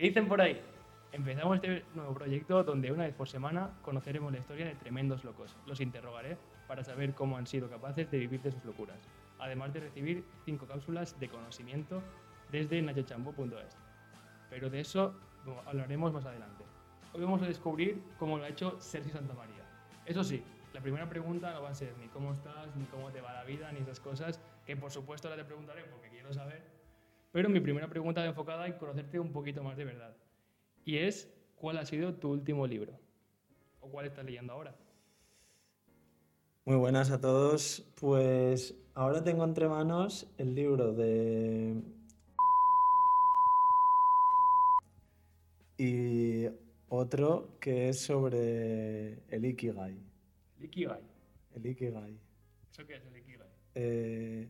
¿Qué dicen por ahí? Empezamos este nuevo proyecto donde una vez por semana conoceremos la historia de tremendos locos. Los interrogaré para saber cómo han sido capaces de vivir de sus locuras, además de recibir cinco cápsulas de conocimiento desde nachochambo.es. Pero de eso hablaremos más adelante. Hoy vamos a descubrir cómo lo ha hecho Sergio Santamaría. Eso sí, la primera pregunta no va a ser ni cómo estás, ni cómo te va la vida, ni esas cosas, que por supuesto la te preguntaré porque quiero saber. Pero mi primera pregunta va enfocada en conocerte un poquito más de verdad. Y es, ¿cuál ha sido tu último libro? ¿O cuál estás leyendo ahora? Muy buenas a todos. Pues ahora tengo entre manos el libro de... Y otro que es sobre el Ikigai. ¿El Ikigai? El Ikigai. ¿Eso qué es el Ikigai? Eh,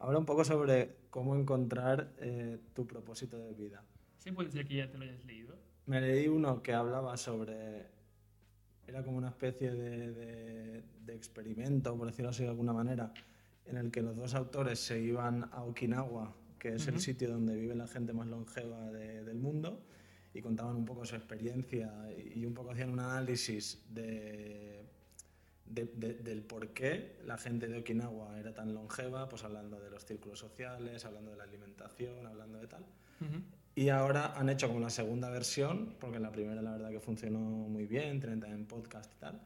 habla un poco sobre cómo encontrar eh, tu propósito de vida. ¿Sí puede ser que ya te lo hayas leído? Me leí uno que hablaba sobre... Era como una especie de, de, de experimento, por decirlo así de alguna manera, en el que los dos autores se iban a Okinawa, que es el Ujú. sitio donde vive la gente más longeva de- del mundo, y contaban un poco su experiencia y un poco hacían un análisis de, de- de- del por qué la gente de Okinawa era tan longeva, pues hablando de los círculos sociales, hablando de la alimentación, hablando de tal. Y ahora han hecho como la segunda versión, porque la primera la verdad que funcionó muy bien, tienen también podcast y tal,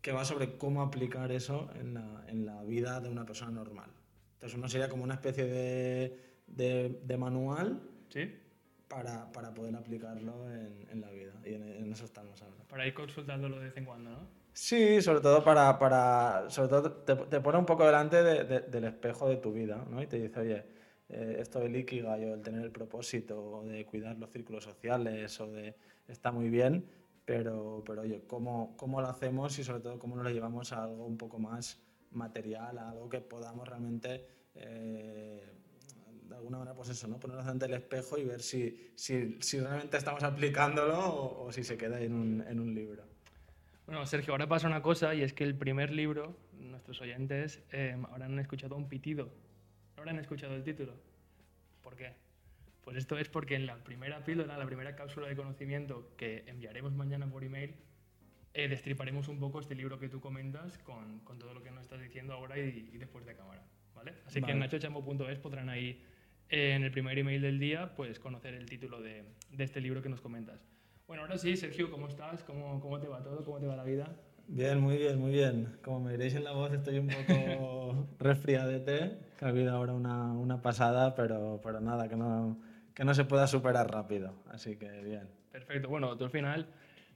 que va sobre cómo aplicar eso en la, en la vida de una persona normal. Entonces uno sería como una especie de, de, de manual ¿Sí? para, para poder aplicarlo en, en la vida. Y en, en eso estamos ahora. Para ir consultándolo de vez en cuando, ¿no? Sí, sobre todo para, para sobre todo te, te pone un poco delante de- de- del espejo de tu vida, ¿no? Y te dice, oye, eh, esto del ikigai o el tener el propósito de cuidar los círculos sociales o de está muy bien, pero, pero oye, ¿cómo, cómo lo hacemos y sobre todo cómo nos lo llevamos a algo un poco más material, a algo que podamos realmente eh, de alguna manera, pues eso, ¿no? Ponernos ante el espejo y ver si, si, si realmente estamos aplicándolo o, o si se queda en un, en un libro. Bueno, Sergio, ahora pasa una cosa y es que el primer libro, nuestros oyentes eh, habrán escuchado un pitido. ¿No habrán escuchado el título? ¿Por qué? Pues esto es porque en la primera píldora, la primera cápsula de conocimiento que enviaremos mañana por email, eh, destriparemos un poco este libro que tú comentas con, con todo lo que nos estás diciendo ahora y, y después de cámara. ¿vale? Así que en Vale. nachochambo.es podrán ahí, eh, en el primer email del día, pues conocer el título de, de este libro que nos comentas. Bueno, ahora sí, Sergio, ¿cómo estás? ¿Cómo, ¿Cómo te va todo? ¿Cómo te va la vida? Bien, muy bien, muy bien. Como me veréis en la voz, estoy un poco resfriadete, que ha habido ahora una, una pasada, pero, pero nada, que no, que no se pueda superar rápido. Así que bien. Perfecto. Bueno, tú al final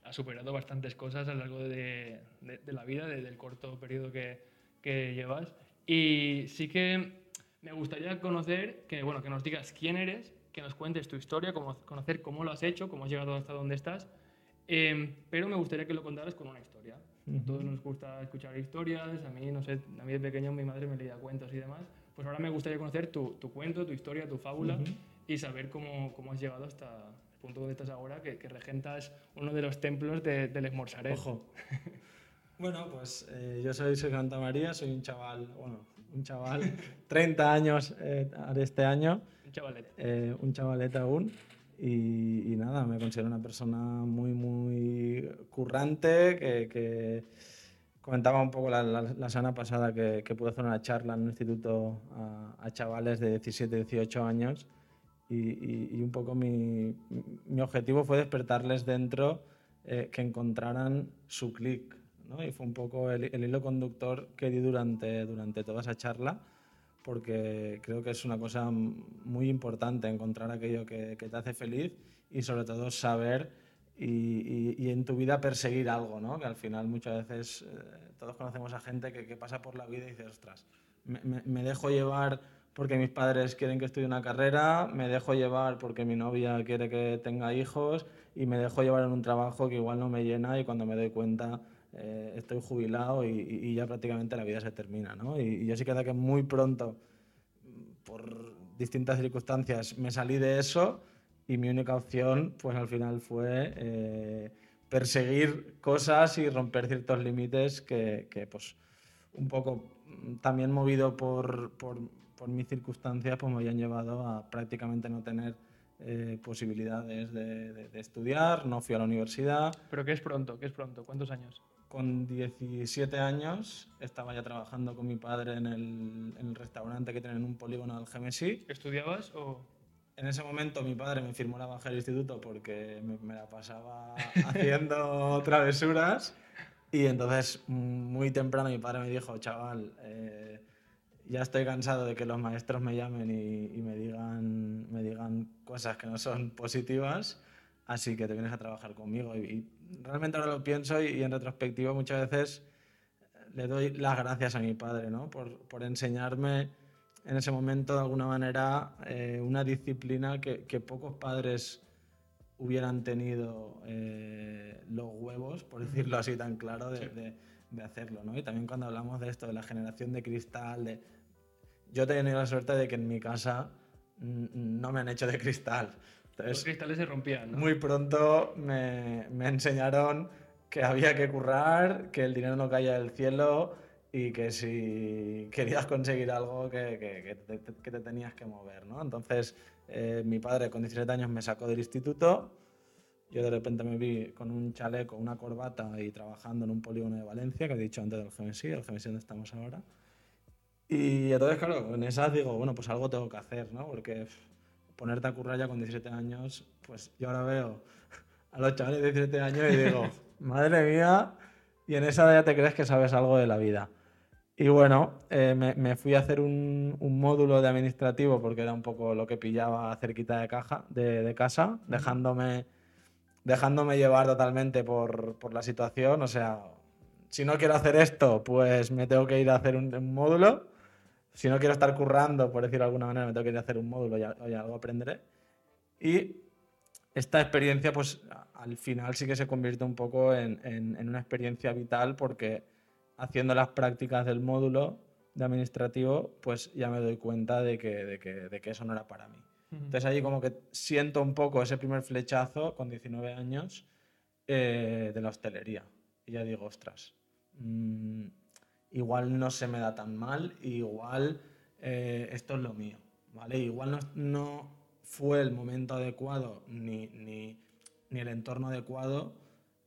has superado bastantes cosas a lo largo de, de- de la vida, desde el corto periodo que, que llevas. Y sí que me gustaría conocer, que, bueno, que nos digas quién eres, que nos cuentes tu historia, cómo, conocer cómo lo has hecho, cómo has llegado hasta donde estás. Eh, pero me gustaría que lo contaras con una historia. A todos nos gusta escuchar historias, a mí, no sé, a mí de pequeño mi madre me leía cuentos y demás. Pues ahora me gustaría conocer tu, tu cuento, tu historia, tu fábula Ujú. y saber cómo, cómo has llegado hasta el punto donde estás ahora, que, que regentas uno de los templos de, del Esmorzaret. Ojo. Bueno, pues eh, yo soy Sergio Santa María, soy un chaval, bueno, un chaval, 30 años eh, este año. Un chavalete. eh, un chavalete aún. Y, nada, me considero una persona muy, muy currante, que, comentaba un poco la, la, semana pasada que, que pude hacer una charla en un instituto a, chavales de 17, 18 años y, y- y un poco mi, mi objetivo fue despertarles dentro eh, que encontraran su clic. ¿no? Y fue un poco el, el hilo conductor que di durante, durante toda esa charla porque creo que es una cosa muy importante encontrar aquello que, que te hace feliz y sobre todo saber y, y- y en tu vida perseguir algo, ¿no? que al final muchas veces eh, todos conocemos a gente que, que pasa por la vida y dice, ostras, me, me- me dejo llevar porque mis padres quieren que estudie una carrera, me dejo llevar porque mi novia quiere que tenga hijos y me dejo llevar en un trabajo que igual no me llena y cuando me doy cuenta eh, estoy jubilado y, y- ya prácticamente la vida se termina. ¿no? Y, y yo sí que que muy pronto, por distintas circunstancias, me salí de eso y mi única opción, pues al final fue eh, perseguir cosas y romper ciertos límites que, que, pues, un poco también movido por, por, por mis circunstancias, pues me habían llevado a prácticamente no tener eh, posibilidades de, de- de estudiar, no fui a la universidad. ¿Pero qué es pronto? ¿Qué es pronto? ¿Cuántos años? Con 17 años estaba ya trabajando con mi padre en el, en el restaurante que tienen en un polígono del Gemesí. ¿Estudiabas o...? En ese momento mi padre me firmó la baja del instituto porque me, me la pasaba haciendo travesuras y entonces mm, muy temprano mi padre me dijo, chaval, eh, ya estoy cansado de que los maestros me llamen y, y me, digan, me digan cosas que no son positivas, así que te vienes a trabajar conmigo. Y, y realmente ahora lo pienso y, y en retrospectiva muchas veces le doy las gracias a mi padre ¿no? por, por enseñarme en ese momento de alguna manera eh, una disciplina que, que pocos padres hubieran tenido eh, los huevos, por decirlo así tan claro, de, Sí. de- de hacerlo. ¿no? Y también cuando hablamos de esto, de la generación de cristal, de... yo he tenido la suerte de que en mi casa mm, no me han hecho de cristal. Los Entonces, cristales se rompían, ¿no? muy pronto me, me enseñaron que había que currar, que el dinero no caía del cielo y que si querías conseguir algo que, que- que te, que te tenías que mover, ¿no? Entonces, eh, mi padre con 17 años me sacó del instituto, yo de repente me vi con un chaleco, una corbata y trabajando en un polígono de Valencia, que he dicho antes del GMSI, el GMSI donde estamos ahora. Y entonces, claro, en esas digo, bueno, pues algo tengo que hacer, ¿no? Porque ponerte a currar ya con 17 años, pues yo ahora veo a los chavales de 17 años y digo, madre mía, y en esa edad ya te crees que sabes algo de la vida. Y bueno, eh, me, me fui a hacer un, un módulo de administrativo porque era un poco lo que pillaba cerquita de, caja, de, de casa, dejándome, dejándome llevar totalmente por, por la situación. O sea, si no quiero hacer esto, pues me tengo que ir a hacer un, un módulo. Si no quiero estar currando, por decirlo de alguna manera, me tengo que ir a hacer un módulo y, algo aprenderé. Y esta experiencia, pues al final sí que se convierte un poco en, en- en una experiencia vital porque haciendo las prácticas del módulo de administrativo, pues ya me doy cuenta de que, de que, de que eso no era para mí. Entonces allí como que siento un poco ese primer flechazo con 19 años eh, de la hostelería. Y ya digo, ostras, mm, igual no se me da tan mal, igual eh, esto es lo mío, ¿vale? Igual no, no fue el momento adecuado ni, ni, ni el entorno adecuado,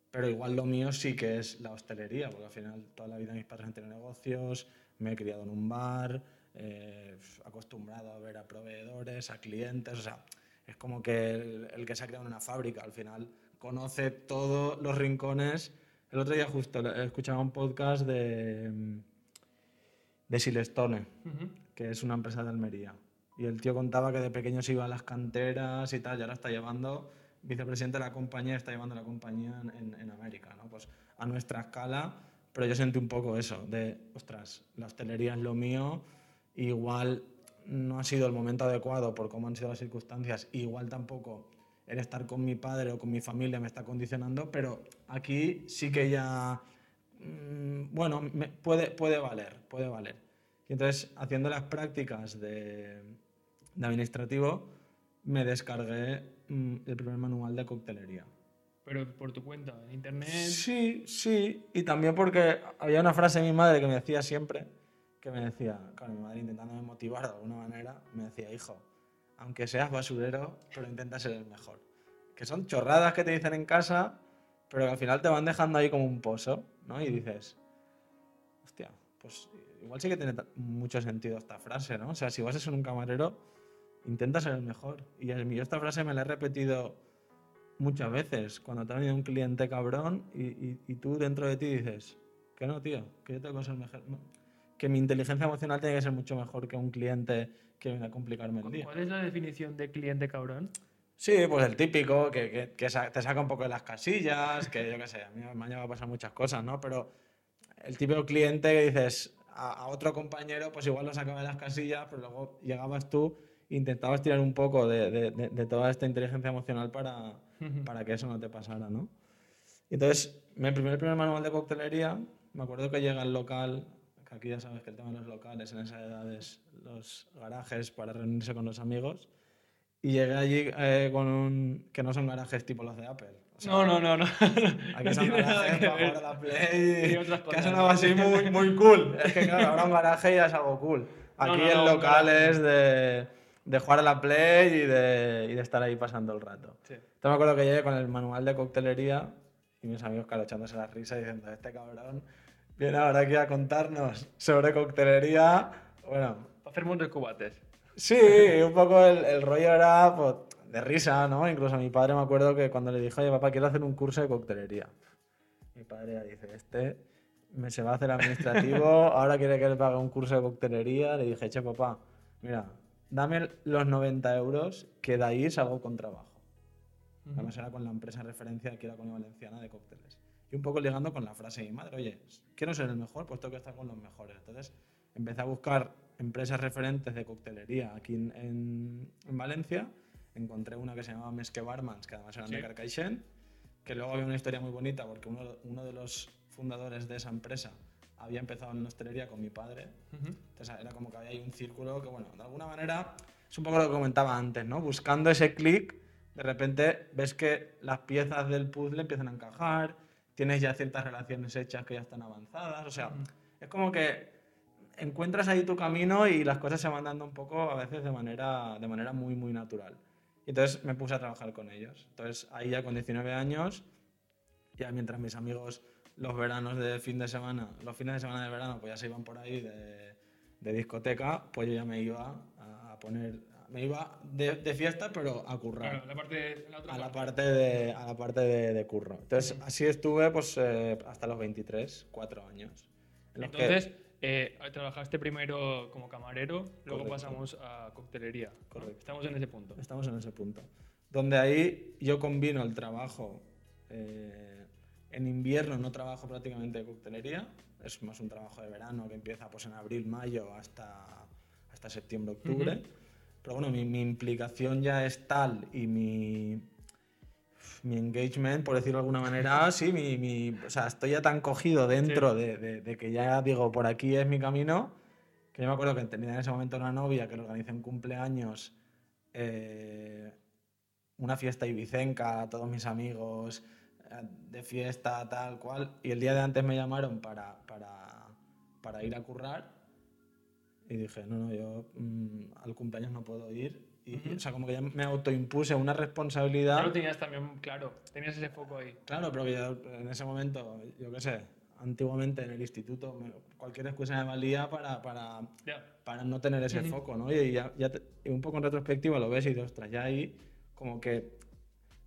pero igual lo mío sí que es la hostelería, porque al final toda la vida mis padres han tenido negocios, me he criado en un bar, eh, acostumbrado a ver a proveedores, a clientes, o sea, es como que el, el que se ha criado en una fábrica al final conoce todos los rincones. El otro día justo escuchaba un podcast de, de Silestone, que es una empresa de Almería. Y el tío contaba que de pequeño se iba a las canteras y tal, y ahora está llevando, vicepresidente de la compañía, está llevando la compañía en, en- en América, ¿no? Pues a nuestra escala, pero yo sentí un poco eso, de, ostras, la hostelería es lo mío, igual no ha sido el momento adecuado por cómo han sido las circunstancias, igual tampoco el estar con mi padre o con mi familia me está condicionando, pero aquí sí que ya, mm, bueno, me- puede, puede valer, puede valer. Y entonces, haciendo las prácticas de, de administrativo, me descargué mm, el primer manual de coctelería. Pero por tu cuenta, en internet... Sí, sí, y también porque había una frase de mi madre que me decía siempre, que me decía, claro, mi madre intentándome motivar de alguna manera, me decía, hijo, aunque seas basurero, pero intenta ser el mejor. Que son chorradas que te dicen en casa, pero que al final te van dejando ahí como un pozo, ¿no? Y dices, hostia, pues igual sí que tiene mucho sentido esta frase, ¿no? O sea, si vas a ser un camarero, intenta ser el mejor. Y yo esta frase me la he repetido muchas veces, cuando te ha venido un cliente cabrón y, y- y tú dentro de ti dices, que no, tío, que yo tengo que ser mejor. Que mi inteligencia emocional tiene que ser mucho mejor que un cliente que viene a complicarme el día. ¿Cuál es la definición de cliente cabrón? Sí, pues el típico, que, que- que te saca un poco de las casillas, que yo qué sé, a mí han llegado a pasar muchas cosas, ¿no? Pero el típico cliente que dices a, a otro compañero, pues igual lo sacaba de las casillas, pero luego llegabas tú intentabas tirar un poco de, de- de- de toda esta inteligencia emocional para, para que eso no te pasara, ¿no? Entonces, me imprimí el primer manual de coctelería, me acuerdo que llega al local, que aquí ya sabes que el tema de los locales en esa edad es los garajes para reunirse con los amigos, y llegué allí eh, con un... que no son garajes tipo los de Apple. o sea, No, no, no, no. Aquí son garajes que para ver. jugar a la Play. Y otras que cosas. ha sonado así muy, muy cool. Es que claro, ahora un garaje ya es algo cool. Aquí no, no, un locales de, de jugar a la Play y de, y de estar ahí pasando el rato. Sí. Entonces me acuerdo que llegué con el manual de coctelería y mis amigos claro, echándose la risa diciendo, este cabrón viene ahora aquí a contarnos sobre coctelería. Bueno, Hacer de cubates. sí, un poco el, el rollo era pues, de risa, ¿no? Incluso a mi padre me acuerdo que cuando le dije, oye papá, quiero hacer un curso de coctelería. Mi padre dice, este me se va a hacer administrativo, ahora quiere que le pague un curso de coctelería. Le dije, che papá, mira, dame los 90 euros que de ahí salgo con trabajo. Además era con la empresa referencia que era con Valenciana de cócteles. Y un poco ligando con la frase de mi madre, oye, quiero ser el mejor, pues tengo que estar con los mejores. Entonces empecé a buscar empresas referentes de coctelería aquí en, en- en Valencia. Encontré una que se llamaba Mesque Barmans, que además eran de Sí. Carcaixent, que luego había una historia muy bonita porque uno, uno de los fundadores de esa empresa había empezado en hostelería con mi padre. Entonces era como que había ahí un círculo que, bueno, de alguna manera es un poco lo que comentaba antes, ¿no? Buscando ese clic, de repente ves que las piezas del puzzle empiezan a encajar, tienes ya ciertas relaciones hechas que ya están avanzadas, o sea, es como que encuentras ahí tu camino y las cosas se van dando un poco a veces de manera, de manera muy, muy natural. Y entonces me puse a trabajar con ellos. Entonces ahí ya con 19 años, ya mientras mis amigos los veranos de fin de semana, los fines de semana de verano, pues ya se iban por ahí de, de discoteca, pues yo ya me iba a poner, me iba de, de fiesta, pero a currar. Claro, la parte, la otra A la parte. parte de, a la parte de, de curro. Entonces, así estuve pues, eh, hasta los 23, cuatro años. en los que- Entonces, eh, trabajaste primero como camarero, luego Correcto. pasamos a coctelería. ¿no? Correcto. Estamos en ese punto. estamos en ese punto. Donde ahí yo combino el trabajo. eh, en invierno no trabajo prácticamente de coctelería, es más un trabajo de verano que empieza pues, en abril, mayo hasta, hasta septiembre, octubre. Ujú. Pero bueno, mi, mi implicación ya es tal y mi, mi engagement, por decirlo de alguna manera, sí, mi, mi- o sea, estoy ya tan cogido dentro de, de- de que ya digo, por aquí es mi camino, que yo me acuerdo que tenía en ese momento una novia que le organizé un cumpleaños, eh, una fiesta ibicenca, todos mis amigos, eh, de fiesta, tal cual, y el día de antes me llamaron para, para, para ir a currar y dije, no, no, yo mm, al cumpleaños no puedo ir. Y, Ujú. O sea, como que ya me autoimpuse una Ya responsabilidad. lo tenías también claro, tenías ese foco ahí. Claro, pero que yo en ese momento, yo qué sé, antiguamente en el instituto, me- cualquier excusa me valía para, para, Ya. para no tener ese Ujú. foco, ¿no? Y, ya, ya te- y un poco en retrospectiva lo ves y dices, ostras, ya ahí como que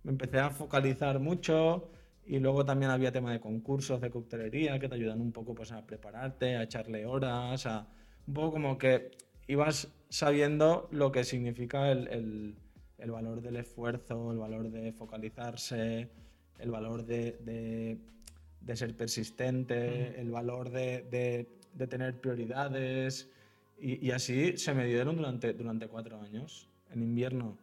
me empecé a focalizar mucho y luego también había tema de concursos de coctelería que te ayudan un poco pues, a prepararte, a echarle horas, a un poco como que ibas sabiendo lo que significa el, el- el valor del esfuerzo, el valor de focalizarse, el valor de, de- de ser persistente, Ujú. el valor de, de- tener prioridades. Y, y así se me dieron durante, durante cuatro años. En invierno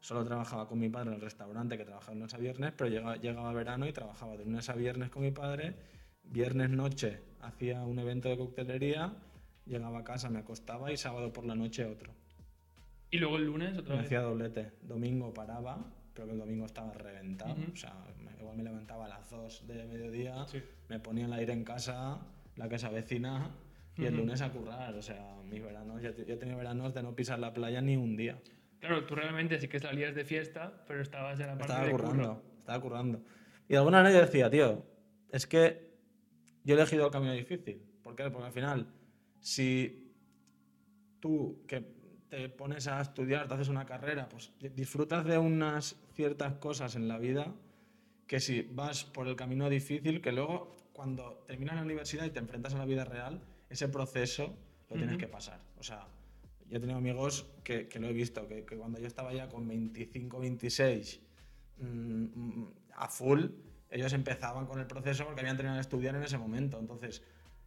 solo trabajaba con mi padre en el restaurante, que trabajaba lunes a viernes, pero llegaba, llegaba verano y trabajaba de lunes a viernes con mi padre. Viernes noche hacía un evento de coctelería, llegaba a casa, me acostaba y sábado por la noche otro. Y luego el lunes otra Me vez. hacía doblete. Domingo paraba, pero que el domingo estaba reventado. Ujú. O sea, igual me levantaba a las 2 de mediodía, Sí. me ponía el aire en casa, la casa vecina, y el Ujú. lunes a currar. O sea, mis veranos, yo, yo tenido veranos de no pisar la playa ni un día. Claro, tú realmente sí que salías de fiesta, pero estabas en la parte Estaba de currando, curro. estaba currando. Y de alguna manera yo decía, tío, es que yo he elegido el camino difícil. ¿Por qué? Porque al final, si tú que te pones a estudiar, te haces una carrera, pues disfrutas de unas ciertas cosas en la vida que si vas por el camino difícil, que luego cuando terminas la universidad y te enfrentas a la vida real, ese proceso lo tienes que pasar. O sea, yo he tenido amigos que, que lo he visto, que, que cuando yo estaba ya con 25, 26, mm, mm, a full, ellos empezaban con el proceso porque habían terminado de estudiar en ese momento. Entonces,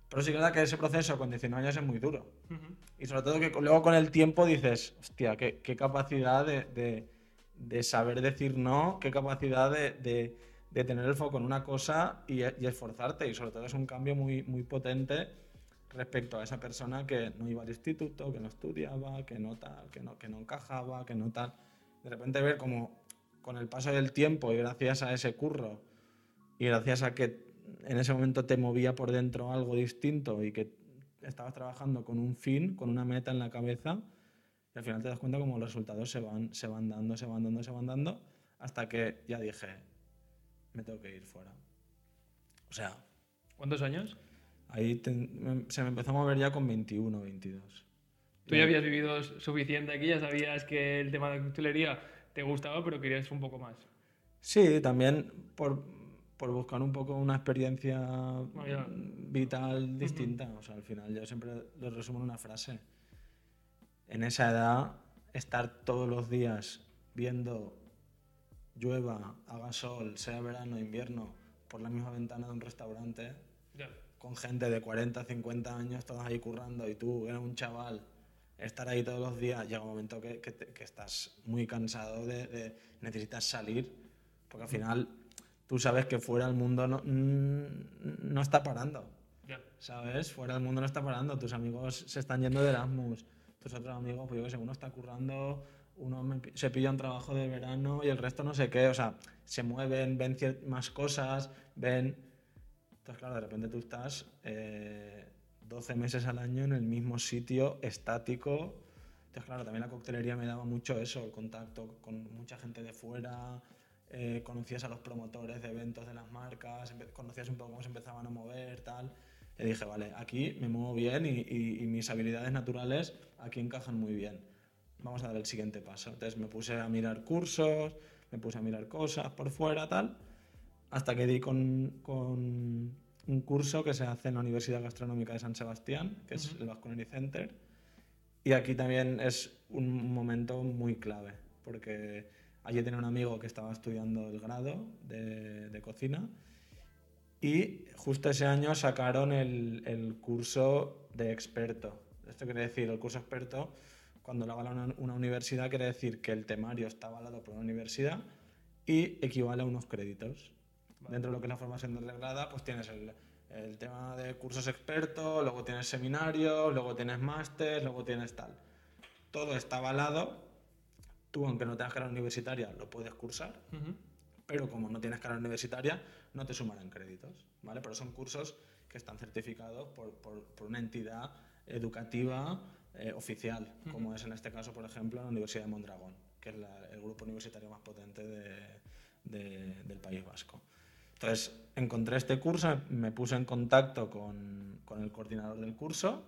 pero sí que es verdad que ese proceso con 19 años es muy duro. Ujú. Y sobre todo que luego con el tiempo dices, hostia, qué, qué capacidad de, de- de saber decir no, qué capacidad de, de- de tener el foco en una cosa y, y esforzarte. Y sobre todo es un cambio muy, muy potente respecto a esa persona que no iba al instituto, que no estudiaba, que no tal, que no, que no encajaba, que no tal. De repente ver como con el paso del tiempo y gracias a ese curro y gracias a que en ese momento te movía por dentro algo distinto y que estabas trabajando con un fin, con una meta en la cabeza, Y al final te das cuenta como los resultados se van, se van dando, se van dando, se van dando, hasta que ya dije, me tengo que ir fuera. O sea, ¿Cuántos años? ahí me- se me empezó a mover ya con 21, 22. Tú ya habías vivido suficiente aquí, ya sabías que el tema de la coctelería te gustaba, pero querías un poco más. Sí, también por, por buscar un poco una experiencia mm, vital distinta. O sea, al final yo siempre lo resumo en una frase. En esa edad, estar todos los días viendo llueva, haga sol, sea verano, invierno, por la misma ventana de un restaurante, con gente de 40, 50 años, todos ahí currando, y tú eres un chaval, estar ahí todos los días, llega un momento que, que te- que estás muy cansado de, de- necesitas salir, porque al final tú sabes que fuera el mundo no, mm, no está parando. ¿sabes? Fuera el mundo no está parando, tus amigos se están yendo de Erasmus, tus otros amigos, pues yo que sé, uno está currando, uno se pilla un trabajo de verano y el resto no sé qué, o sea, se mueven, ven más cosas, ven... Entonces, claro, de repente tú estás eh, 12 meses al año en el mismo sitio, estático. Entonces, claro, también la coctelería me daba mucho eso, el contacto con mucha gente de fuera, eh, conocías a los promotores de eventos de las marcas, conocías un poco cómo se empezaban a mover, tal. Y dije, vale, aquí me muevo bien y, y- y mis habilidades naturales aquí encajan muy bien. Vamos a dar el siguiente paso. Entonces me puse a mirar cursos, me puse a mirar cosas por fuera, tal hasta que di con, con un curso que se hace en la Universidad Gastronómica de San Sebastián, que es el Basque Center. Y aquí también es un momento muy clave, porque allí tenía un amigo que estaba estudiando el grado de, de cocina y justo ese año sacaron el, el curso de experto. Esto quiere decir, el curso experto, cuando lo avala una, una universidad, quiere decir que el temario está avalado por una universidad y equivale a unos créditos. Dentro de lo que es la formación de reglada, pues tienes el, el tema de cursos expertos, luego tienes seminarios, luego tienes máster, luego tienes tal. Todo está avalado. Tú, aunque no tengas carrera universitaria, lo puedes cursar, Ujú. pero como no tienes carrera universitaria, no te sumarán créditos, ¿vale? Pero son cursos que están certificados por, por- por una entidad educativa eh, oficial, como es en este caso, por ejemplo, la Universidad de Mondragón, que es la- el grupo universitario más potente de- de- del País Vasco. Entonces, encontré este curso, me puse en contacto con, con el coordinador del curso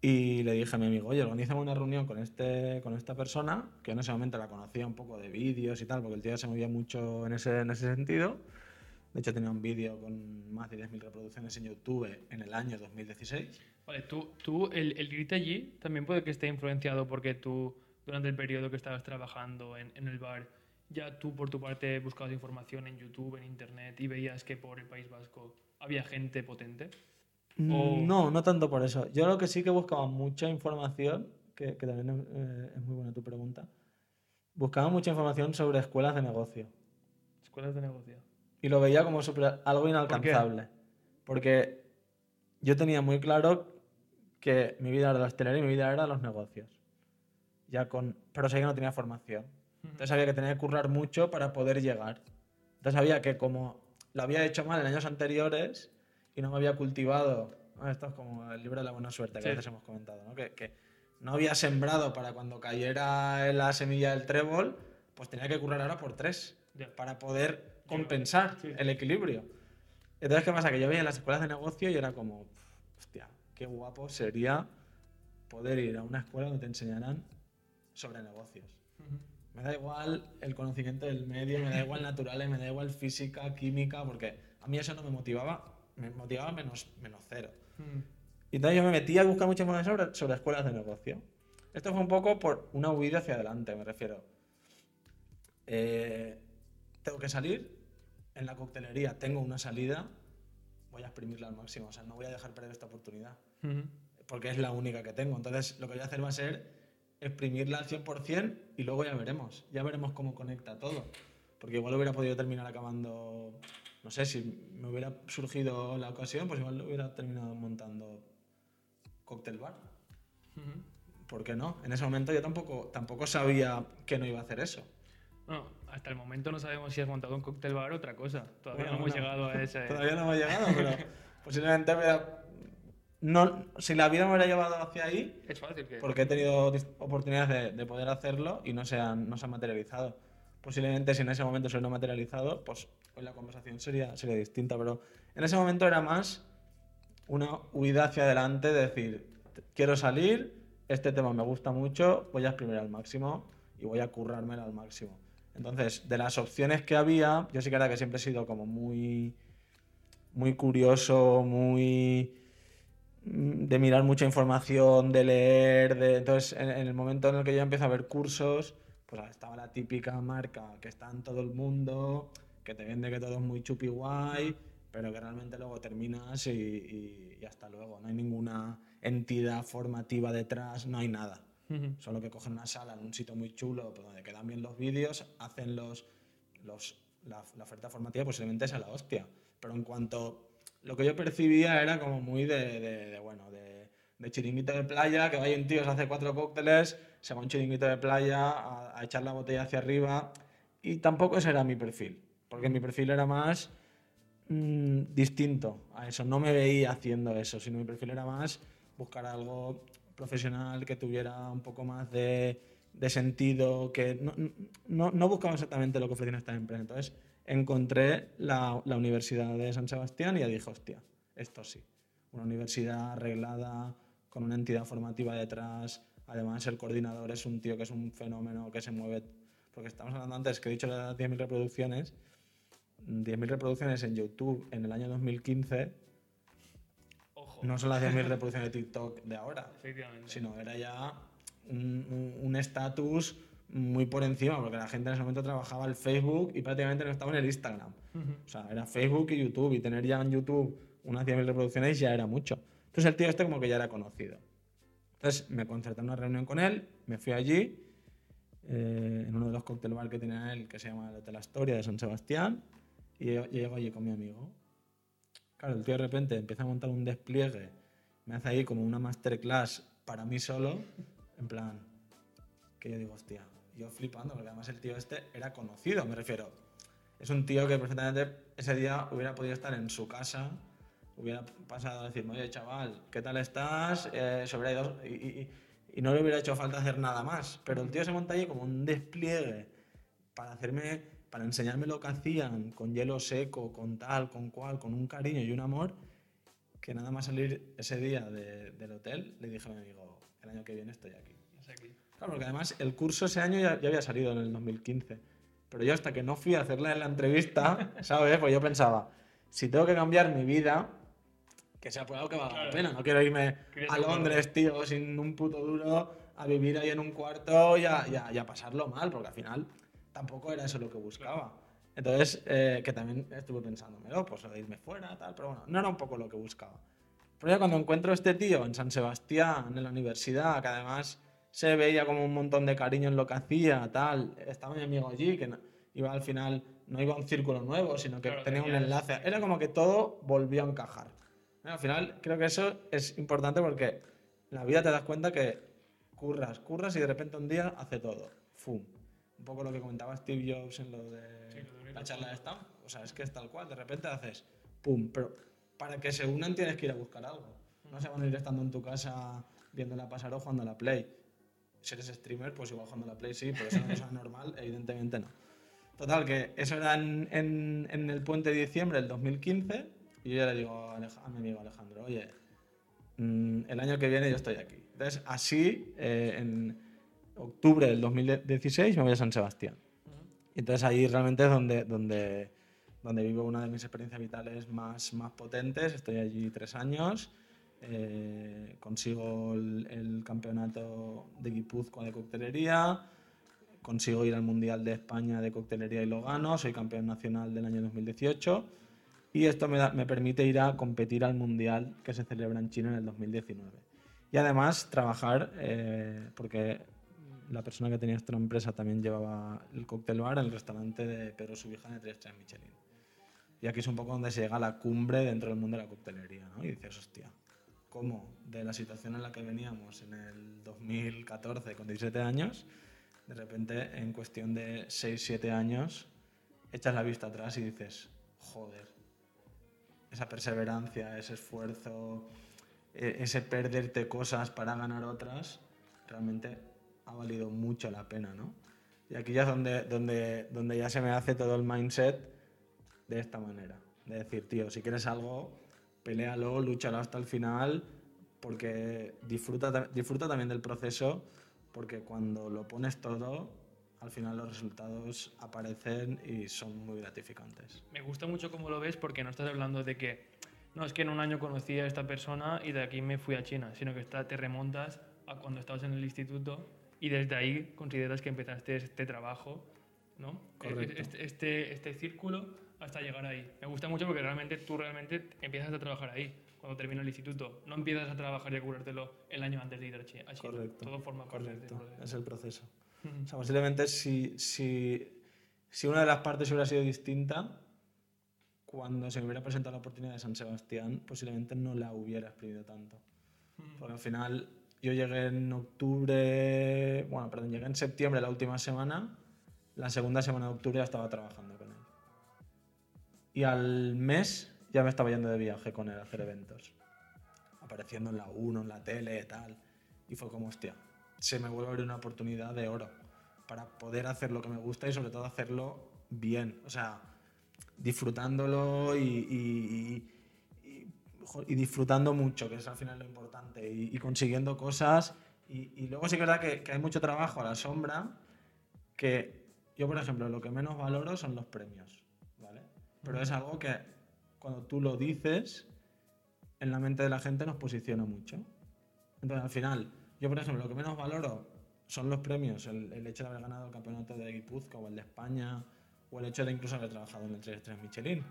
y le dije a mi amigo, oye, organizame una reunión con, este, con esta persona, que en ese momento la conocía un poco de vídeos y tal, porque el tío se movía mucho en ese, en ese sentido. De hecho, tenía un vídeo con más de 10.000 reproducciones en YouTube en el año 2016. Vale, tú, tú el, el irte allí también puede que esté influenciado porque tú, durante el periodo que estabas trabajando en, en el bar, ya tú por tu parte buscabas información en YouTube, en Internet y veías que por el País Vasco había gente potente. O- Mm, No, no tanto por eso. Yo lo que sí que buscaba mucha información, que, que también es, eh, es muy buena tu pregunta, buscaba mucha información sobre escuelas de negocio. Escuelas de negocio. y lo veía como super- algo inalcanzable. Porque yo tenía muy claro que mi vida era la hostelería y mi vida era los negocios. Ya con, pero sabía que no tenía formación. Entonces sabía que tenía que currar mucho para poder llegar. Entonces sabía que como lo había hecho mal en años anteriores y no me había cultivado, ¿no? esto es como el libro de la buena suerte que Sí. a veces hemos comentado, ¿no? que, que no había sembrado para cuando cayera la semilla del trébol, pues tenía que currar ahora por tres Ya. para poder compensar Sí. el equilibrio. Entonces, ¿qué pasa? Que yo veía las escuelas de negocio y era como, "Pf, hostia, qué guapo sería poder ir a una escuela donde te enseñaran sobre negocios. Ujú. Me da igual el conocimiento del medio, me da igual naturales, me da igual física, química, porque a mí eso no me motivaba, me motivaba menos, menos cero. Mm. Y entonces yo me metí a buscar mucha información sobre, sobre escuelas de negocio. Esto fue un poco por una huida hacia adelante, me refiero. Eh, tengo que salir, en la coctelería tengo una salida, voy a exprimirla al máximo, o sea, no voy a dejar perder esta oportunidad, Ujú. porque es la única que tengo. Entonces lo que voy a hacer va a ser exprimirla al 100% y luego ya veremos, ya veremos cómo conecta todo. Porque igual hubiera podido terminar acabando, no sé, si me hubiera surgido la ocasión, pues igual hubiera terminado montando cóctel bar. Ujú. ¿Por qué no? En ese momento yo tampoco, tampoco sabía que no iba a hacer eso. Bueno, hasta el momento no sabemos si has montado un cóctel bar o otra cosa. Todavía Bueno, no hemos llegado a ese. Todavía no hemos llegado, pero posiblemente hubiera- no, si la vida me hubiera llevado hacia ahí, Es fácil que. porque he tenido oportunidades de, de poder hacerlo y no se, han, no se han materializado. Posiblemente si en ese momento se hubiera materializado, pues hoy la conversación sería, sería distinta, pero en ese momento era más una huida hacia adelante, de decir, quiero salir, este tema me gusta mucho, voy a exprimir al máximo y voy a currármelo al máximo. Entonces, de las opciones que había, yo sí que era que siempre he sido como muy, muy curioso, muy mm, de mirar mucha información, de leer, de... entonces en, en el momento en el que yo empiezo a ver cursos, pues estaba la típica marca que está en todo el mundo, que te vende que todo es muy chupi guay, pero que realmente luego terminas y, y- y hasta luego. No hay ninguna entidad formativa detrás, no hay nada. Ujú. Solo que cogen una sala en un sitio muy chulo, pues, donde quedan bien los vídeos, hacen los, los, la, la oferta formativa, posiblemente es a la hostia. Pero en cuanto. Lo que yo percibía era como muy de, de- de, bueno, de, de chiringuito de playa, que vaya un tío, se hace cuatro cócteles, se va un chiringuito de playa a, a echar la botella hacia arriba. Y tampoco ese era mi perfil, porque mi perfil era más mm, distinto a eso. No me veía haciendo eso, sino mi perfil era más buscar algo profesional que tuviera un poco más de, de sentido, que no, no, no buscaba exactamente lo que ofrecían estas empresas. Entonces encontré la, la Universidad de San Sebastián y ya dije, hostia, esto sí. Una universidad arreglada, con una entidad formativa detrás. Además, el coordinador es un tío que es un fenómeno que se mueve. Porque estamos hablando antes que he dicho las 10.000 reproducciones. 10.000 reproducciones en YouTube en el año 2015 Ojo. no son las 10.000 reproducciones de TikTok de ahora, sino era ya un estatus muy por encima, porque la gente en ese momento trabajaba el Facebook y prácticamente no estaba en el Instagram. Ujú. O sea, era Facebook y YouTube, y tener ya en YouTube unas 10.000 reproducciones ya era mucho. Entonces el tío este como que ya era conocido. Entonces me concerté en una reunión con él, me fui allí, eh, en uno de los cóctel bar que tiene él, que se llama el Hotel Astoria de San Sebastián, y yo, llego allí con mi amigo. Claro, el tío de repente empieza a montar un despliegue, me hace ahí como una masterclass para mí solo, en plan, que yo digo, hostia, yo flipando, porque además el tío este era conocido, me refiero. Es un tío que perfectamente ese día hubiera podido estar en su casa, hubiera pasado a decirme, oye chaval, ¿qué tal estás? Eh, ido y, y- y no le hubiera hecho falta hacer nada más. Pero el tío se monta allí como un despliegue para hacerme, para enseñarme lo que hacían, con hielo seco, con tal, con cual, con un cariño y un amor, que nada más salir ese día de- del hotel, le dije a mi amigo, el año que viene estoy aquí. Aquí. Claro, porque además el curso ese año ya, ya había salido en el 2015. Pero yo hasta que no fui a hacerle la entrevista, ¿sabes? Pues yo pensaba, si tengo que cambiar mi vida, que sea por algo que valga la Claro. pena. No quiero irme a. Londres, tío, sin un puto duro, a vivir ahí en un cuarto y a, y a- y a pasarlo mal, porque al final tampoco era eso lo que buscaba. Entonces, eh, que también estuve pensándomelo, pues lo de irme fuera, tal, pero bueno, no era un poco lo que buscaba. Pero ya cuando encuentro a este tío en San Sebastián, en la universidad, que además se veía como un montón de cariño en lo que hacía, tal, estaba mi amigo allí, que no- iba al final, no iba a un círculo nuevo, sino que Claro, tenía un enlace. Era como que todo volvió a encajar. Eh, Al final, creo que eso es importante porque en la vida te das cuenta que curras, curras y de repente un día hace todo. ¡Fum! Un poco lo que comentaba Steve Jobs en lo de Sí, lo la charla de Stanford. O sea, es que es tal cual. De repente haces ¡pum! Pero para que se unan tienes que ir a buscar algo. No se van a ir estando en tu casa viéndola pasar o jugando a la Play. Si eres streamer, pues igual jugando a la Play sí, pero si es una cosa normal, evidentemente no. Total, que eso era en, en- en el puente de diciembre del 2015 y yo ya le digo a, Alej- a mi amigo Alejandro, oye, mm, el año que viene yo estoy aquí. Entonces, así, eh, en octubre del 2016 me voy a San Sebastián. Y Entonces ahí realmente es donde, donde, donde vivo una de mis experiencias vitales más, más potentes. Estoy allí tres años. eh, consigo el, el campeonato de Guipúzcoa de coctelería. Consigo ir al Mundial de España de coctelería y lo gano. Soy campeón nacional del año 2018. Y esto me, da- me permite ir a competir al Mundial que se celebra en China en el 2019. Y además trabajar, eh, porque la persona que tenía esta empresa también llevaba el cóctel bar en el restaurante de Pedro Subijana de 3 estrellas Michelin. Y aquí es un poco donde se llega a la cumbre dentro del mundo de la coctelería, ¿no? Y dices, hostia, ¿cómo de la situación en la que veníamos en el 2014 con 17 años, de repente en cuestión de 6-7 años, echas la vista atrás y dices, joder, esa perseverancia, ese esfuerzo, e- ese perderte cosas para ganar otras, realmente ha valido mucho la pena, ¿no? Y aquí ya es donde, donde, donde ya se me hace todo el mindset de esta manera. De decir, tío, si quieres algo, pelealo, lúchalo hasta el final, porque disfruta, ta- disfruta también del proceso, porque cuando lo pones todo, al final los resultados aparecen y son muy gratificantes. Me gusta mucho cómo lo ves porque no estás hablando de que, no, es que en un año conocí a esta persona y de aquí me fui a China, sino que está, te remontas a cuando estabas en el instituto y desde ahí consideras que empezaste este trabajo, ¿no? Correcto. Este, este, este círculo hasta llegar ahí. Me gusta mucho porque realmente tú realmente empiezas a trabajar ahí, cuando termina el instituto. No empiezas a trabajar y a curártelo el año antes de ir a Chi- a China. Correcto. Todo forma parte Correcto, es el proceso. O sea, posiblemente si, si, si una de las partes hubiera sido distinta, cuando se me hubiera presentado la oportunidad de San Sebastián, posiblemente no la hubiera exprimido tanto. Porque al final yo llegué en octubre, bueno, perdón, llegué en septiembre la última semana, la segunda semana de octubre ya estaba trabajando con él. Y al mes ya me estaba yendo de viaje con él a hacer eventos. Apareciendo en la 1, en la tele, tal. Y fue como, hostia, se me vuelve a abrir una oportunidad de oro para poder hacer lo que me gusta y sobre todo hacerlo bien. O sea, disfrutándolo y, y- y, disfrutando mucho, que es al final lo importante, y, y consiguiendo cosas. Y, y luego sí que es verdad que, que hay mucho trabajo a la sombra, que yo, por ejemplo, lo que menos valoro son los premios, ¿vale? Pero es algo que cuando tú lo dices, en la mente de la gente nos posiciona mucho. Entonces, al final, yo, por ejemplo, lo que menos valoro son los premios, el, el hecho de haber ganado el campeonato de Guipúzcoa o el de España, o el hecho de incluso haber trabajado en el 3 3 Michelin.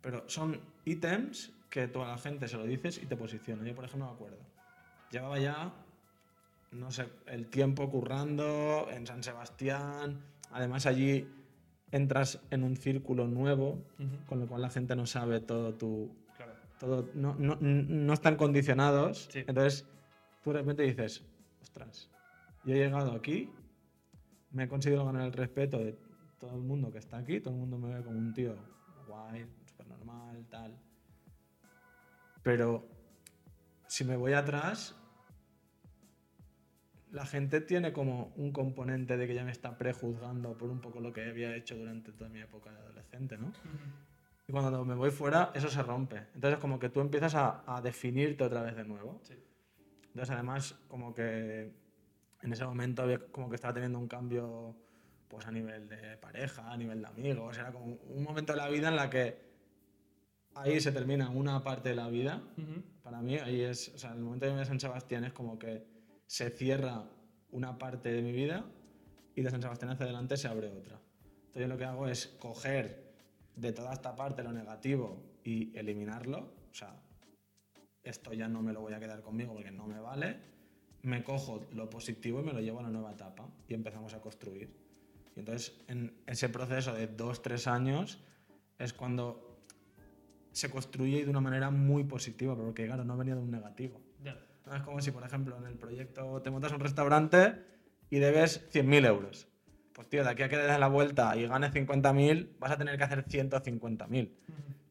Pero son ítems que toda la gente se lo dices y te posiciona. Yo, por ejemplo, me acuerdo. Llevaba ya, no sé, el tiempo currando en San Sebastián. Además, allí entras en un círculo nuevo, con lo cual la gente no sabe todo tu, Claro. todo, no, no, no están condicionados. Sí. Entonces, tú de repente dices, ostras, yo he llegado aquí, me he conseguido ganar el respeto de todo el mundo que está aquí, todo el mundo me ve como un tío guay, súper normal, tal. Pero si me voy atrás, la gente tiene como un componente de que ya me está prejuzgando por un poco lo que había hecho durante toda mi época de adolescente, ¿no? Y cuando me voy fuera, eso se rompe. Entonces, como que tú empiezas a, a definirte otra vez de nuevo. Sí. Entonces, además, como que en ese momento había como que estaba teniendo un cambio pues a nivel de pareja, a nivel de amigos. Era como un momento de la vida en la que ahí se termina una parte de la vida. Para mí, ahí es, o sea, el momento de San Sebastián es como que se cierra una parte de mi vida y de San Sebastián hacia adelante se abre otra. Entonces, yo lo que hago es coger de toda esta parte lo negativo y eliminarlo. O sea, esto ya no me lo voy a quedar conmigo porque no me vale. Me cojo lo positivo y me lo llevo a la nueva etapa y empezamos a construir. Y entonces, en ese proceso de dos, tres años, es cuando se construye de una manera muy positiva, porque claro, no venía de un negativo. No es como si, por ejemplo, en el proyecto te montas un restaurante y debes 100.000 euros. Pues tío, de aquí a que le des la vuelta y ganes 50.000, vas a tener que hacer 150.000.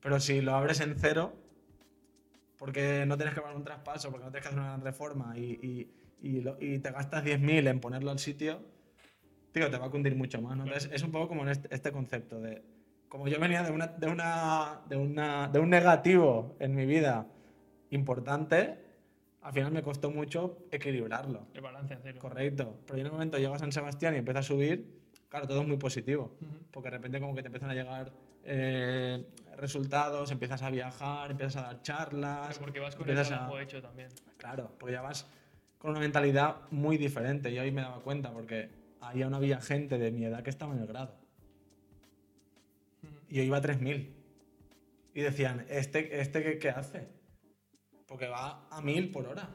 Pero si lo abres en cero, porque no tienes que pagar un traspaso, porque no tienes que hacer una gran reforma y, y- y lo- y te gastas 10.000 en ponerlo al sitio, tío, te va a cundir mucho más. ¿no? Entonces, es un poco como en este, este concepto de. Como yo venía de, una, de, una, de, una, de un negativo en mi vida importante, al final me costó mucho equilibrarlo. El balance en cero. Correcto. Pero en un momento llego a San Sebastián y empieza a subir, claro, todo es muy positivo. Ujú. Porque de repente como que te empiezan a llegar eh, resultados, empiezas a viajar, empiezas a dar charlas. Pero porque vas con el trabajo a... hecho también. Claro, porque ya vas con una mentalidad muy diferente. Yo ahí me daba cuenta porque ahí aún había gente de mi edad que estaba en el grado. Y yo iba a 3.000. Y decían, ¿este, este qué, qué hace? Porque va a 1.000 por hora.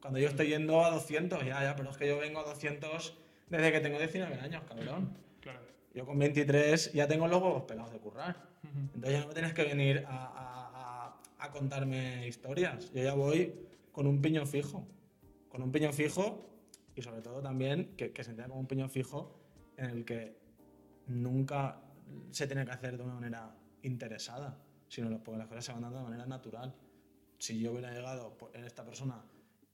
Cuando yo estoy yendo a 200, ya, ya, pero es que yo vengo a 200 desde que tengo 19 años, cabrón. Claro. Yo con 23 ya tengo los huevos pelados de currar. Ujú. Entonces ya no me tienes que venir a, a- a- a contarme historias. Yo ya voy con un piño fijo. Con un piño fijo y sobre todo también que, que se entienda como un piño fijo en el que nunca se tiene que hacer de una manera interesada, sino porque las cosas se van dando de manera natural. si yo hubiera llegado en esta persona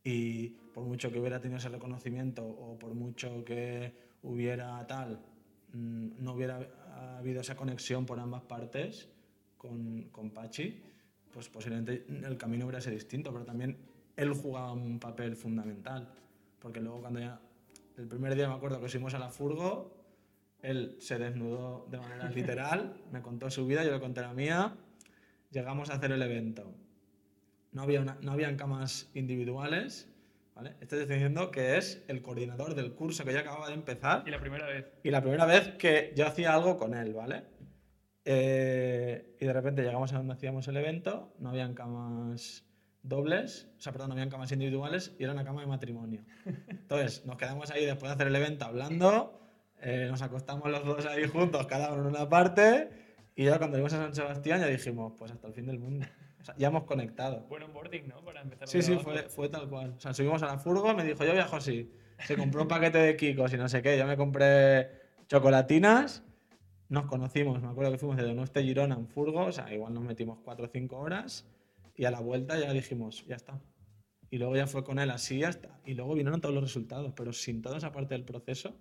y por mucho que hubiera tenido ese reconocimiento o por mucho que hubiera tal, mm, no hubiera habido esa conexión por ambas partes con, con Pachi, pues posiblemente el camino hubiera sido distinto, pero también él jugaba un papel fundamental, porque luego cuando ya, el primer día me acuerdo que fuimos a la furgo, él se desnudó de manera literal, me contó su vida, yo le conté la mía, llegamos a hacer el evento. No, había una- no habían camas individuales, ¿vale? Estoy diciendo que es el coordinador del curso que ya acababa de empezar Y la primera vez. y la primera vez que yo hacía algo con él, ¿vale? Eh, y de repente llegamos a donde hacíamos el evento, no habían camas dobles, o sea, perdón, no habían camas individuales y era una cama de matrimonio. Entonces, nos quedamos ahí después de hacer el evento hablando, eh, nos acostamos los dos ahí juntos, cada uno en una parte, y ya cuando íbamos a San Sebastián ya dijimos, pues hasta el fin del mundo. O sea, ya hemos conectado. Buen onboarding, ¿no? Para empezar. Sí, sí, fue, fue tal cual. O sea, subimos a la furgo, me dijo, yo viajo así. Se compró un paquete de Kikos y no sé qué. Yo me compré chocolatinas. Nos conocimos, me acuerdo que fuimos de Donosti Girona en furgo, o sea, igual nos metimos 4 o 5 horas. Y a la vuelta ya dijimos, ya está. Y luego ya fue con él así, ya está. Y luego vinieron todos los resultados, pero sin toda esa parte del proceso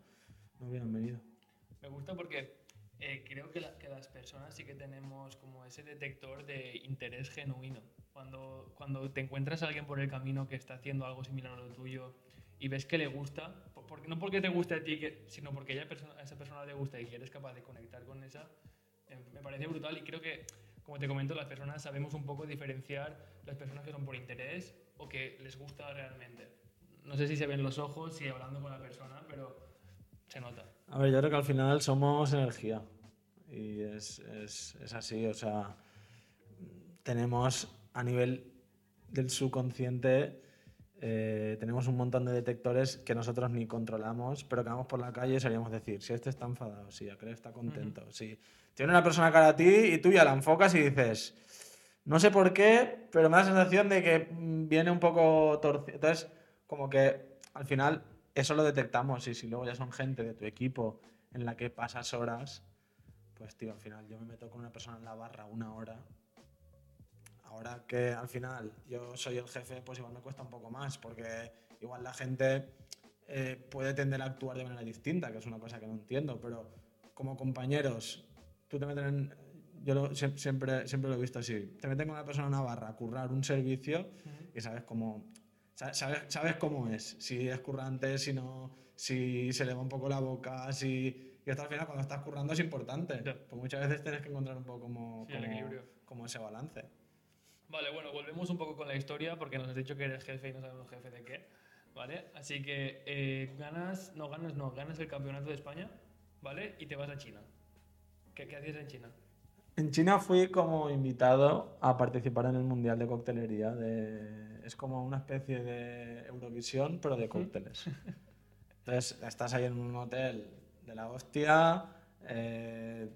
Me gusta porque eh, creo que, la- que las personas sí que tenemos como ese detector de interés genuino. Cuando, cuando te encuentras a alguien por el camino que está haciendo algo similar a lo tuyo y ves que le gusta, por- porque, no porque te guste a ti, sino porque a esa persona le gusta y eres capaz de conectar con esa, eh, me parece brutal y creo que, como te comento, las personas sabemos un poco diferenciar las personas que son por interés o que les gusta realmente. No sé si se ven los ojos, si hablando con la persona, pero se nota. A ver, yo creo que al final somos energía. Y es, es- es así, o sea, tenemos a nivel del subconsciente, eh, tenemos un montón de detectores que nosotros ni controlamos, pero que vamos por la calle y sabríamos decir, si este está enfadado, si aquel está contento, si tiene una persona cara a ti y tú ya la enfocas y dices, no sé por qué, pero me da la sensación de que mm, viene un poco torcido. Entonces, como que al final eso lo detectamos y si luego ya son gente de tu equipo en la que pasas horas, pues tío, al final yo me meto con una persona en la barra una hora. Ahora que al final yo soy el jefe, pues igual me cuesta un poco más, porque igual la gente eh, puede tender a actuar de manera distinta, que es una cosa que no entiendo, pero como compañeros, tú te metes en... Yo lo- siempre, siempre lo he visto así. Te meten con una persona en una barra a currar un servicio y sabes cómo, sabes, sabes cómo es. Si es currante, si no, si se le va un poco la boca, si... Y hasta al final cuando estás currando es importante. Ya. Pues muchas veces tienes que encontrar un poco como, Sí, el como- equilibrio. como ese balance. Vale, bueno, volvemos un poco con la historia porque nos has dicho que eres jefe y no sabemos jefe de qué. ¿Vale? Así que eh, ganas, no ganas, no, ganas el campeonato de España, ¿vale? Y te vas a China. ¿Qué, qué hacías en China? En China fui como invitado a participar en el Mundial de Coctelería. De... Es como una especie de Eurovisión, pero de cócteles. Entonces, estás ahí en un hotel de la hostia, eh,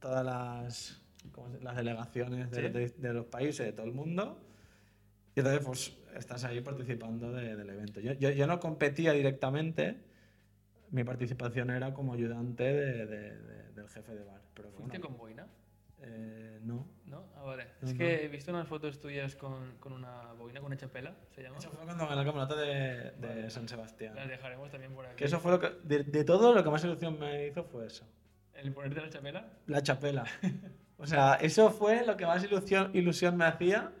todas las, ¿cómo se- las delegaciones de, Sí. de- de los países, de todo el mundo. Y entonces, pues, estás ahí participando de- del evento. Yo, yo, yo no competía directamente, mi participación era como ayudante de- de- de- del jefe de bar. Pero ¿Fuiste bueno, con boina? Eh, no. ¿No? Ah, vale. No, es no. que he visto unas fotos tuyas con, con una boina, con una chapela, ¿se llama? Eso fue cuando gané el campeonato de, de Vale. San Sebastián. Las dejaremos también por aquí. Que eso fue lo que. De, de todo, lo que más ilusión me hizo fue eso. ¿El ponerte la chapela? La chapela. O sea, eso fue lo que más ilusión, ilusión me hacía.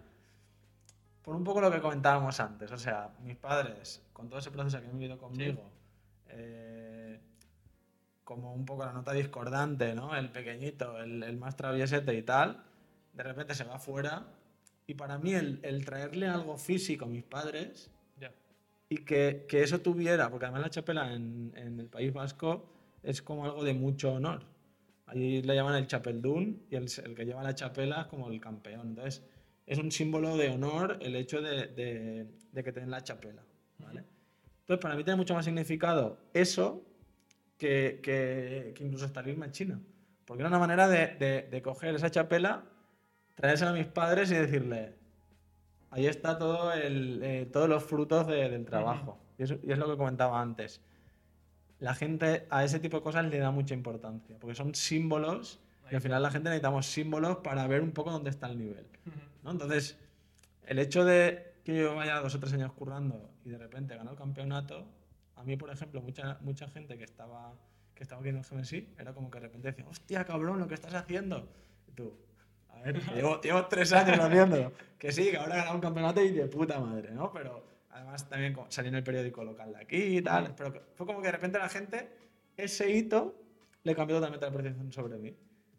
Por un poco lo que comentábamos antes. O sea, mis padres, con todo ese proceso que han vivido conmigo, eh, como un poco la nota discordante, ¿no? El pequeñito, el, el más traviesete y tal, de repente se va fuera. Y para mí, el, el traerle algo físico a mis padres y que, que eso tuviera, porque además la chapela en, en el País Vasco es como algo de mucho honor. Ahí le llaman el chapeldún y el, el que lleva la chapela es como el campeón. Entonces, es un símbolo de honor el hecho de, de- de que te den la chapela. ¿vale? Entonces, para mí tiene mucho más significado eso que, que- que incluso hasta el irme a China. Porque era una manera de, de- de coger esa chapela, traérsela a mis padres y decirle, ahí está todo el, eh, todos los frutos de- del trabajo. y, y es lo que comentaba antes. La gente a ese tipo de cosas le da mucha importancia, porque son símbolos y al final la gente necesitamos símbolos para ver un poco dónde está el nivel. ¿no? Entonces, el hecho de que yo vaya dos o tres años currando y de repente gano el campeonato, a mí, por ejemplo, mucha, mucha gente que estaba, que estaba en el GMSI era como que de repente decía, hostia, cabrón, lo que estás haciendo. Y tú, a ver, llevo, llevo tres años haciéndolo. Que sí, que ahora he ganado un campeonato y de puta madre, ¿no? Pero además también salí en el periódico local de aquí y tal. Pero fue como que de repente la gente, ese hito, le cambió totalmente la percepción sobre mí.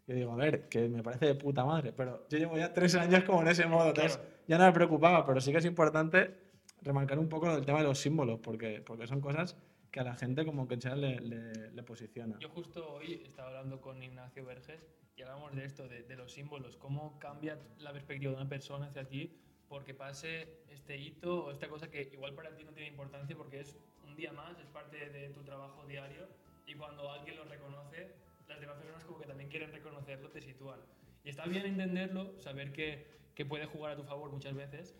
Yo digo, a ver, que me parece de puta madre, pero yo llevo ya tres años como en ese modo, entonces Claro. ya no me preocupaba, pero sí que es importante remarcar un poco el tema de los símbolos, porque, porque son cosas que a la gente como que en general le, le, le posiciona. Yo justo hoy estaba hablando con Ignacio Verges y hablamos de esto, de, de los símbolos, cómo cambia la perspectiva de una persona hacia ti porque pase este hito o esta cosa que igual para ti no tiene importancia porque es un día más, es parte de tu trabajo diario y cuando alguien lo reconoce, las demás personas como que también quieren reconocerlo, te sitúan. Y está bien entenderlo, saber que, que puede jugar a tu favor muchas veces,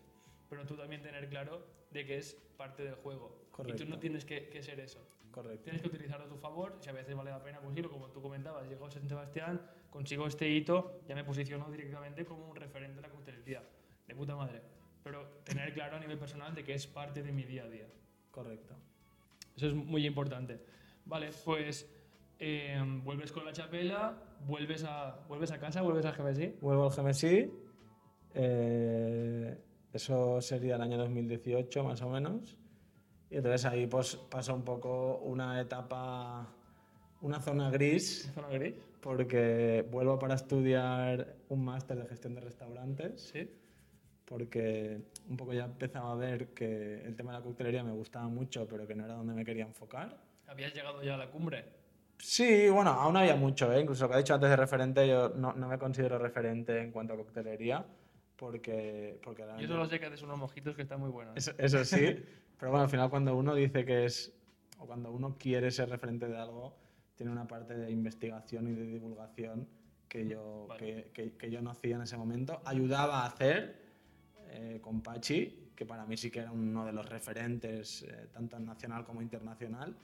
pero tú también tener claro de que es parte del juego. Y Correcto. tú no tienes que, que ser eso. Correcto. Tienes que utilizarlo a tu favor, si a veces vale la pena conseguirlo, como tú comentabas, llego a San Sebastián, consigo este hito, ya me posiciono directamente como un referente de la coctelería. De puta madre. Pero tener claro a nivel personal de que es parte de mi día a día. Correcto. Eso es muy importante. Vale, pues eh, vuelves con la chapela, vuelves a, vuelves a casa, vuelves a GBSI. Vuelvo al GMSI. eh, eso sería el año 2018 más o menos. Y entonces ahí pues pasa un poco una etapa, una zona gris, ¿Zona gris? porque vuelvo para estudiar un máster de gestión de restaurantes, Sí. porque un poco ya empezaba a ver que el tema de la coctelería me gustaba mucho, pero que no era donde me quería enfocar. Habías llegado ya a la cumbre. Sí, bueno, aún había mucho, ¿eh? Incluso lo que he dicho antes de referente, yo no, no me considero referente en cuanto a coctelería, porque... porque Yo solo sé que haces unos mojitos que están muy buenos. Eso, eso sí, pero bueno, al final cuando uno dice que es, o cuando uno quiere ser referente de algo, tiene una parte de investigación y de divulgación que yo, Vale. que, que- que yo no hacía en ese momento. Ayudaba a hacer eh, con Pachi, que para mí sí que era uno de los referentes, eh, tanto nacional como internacional,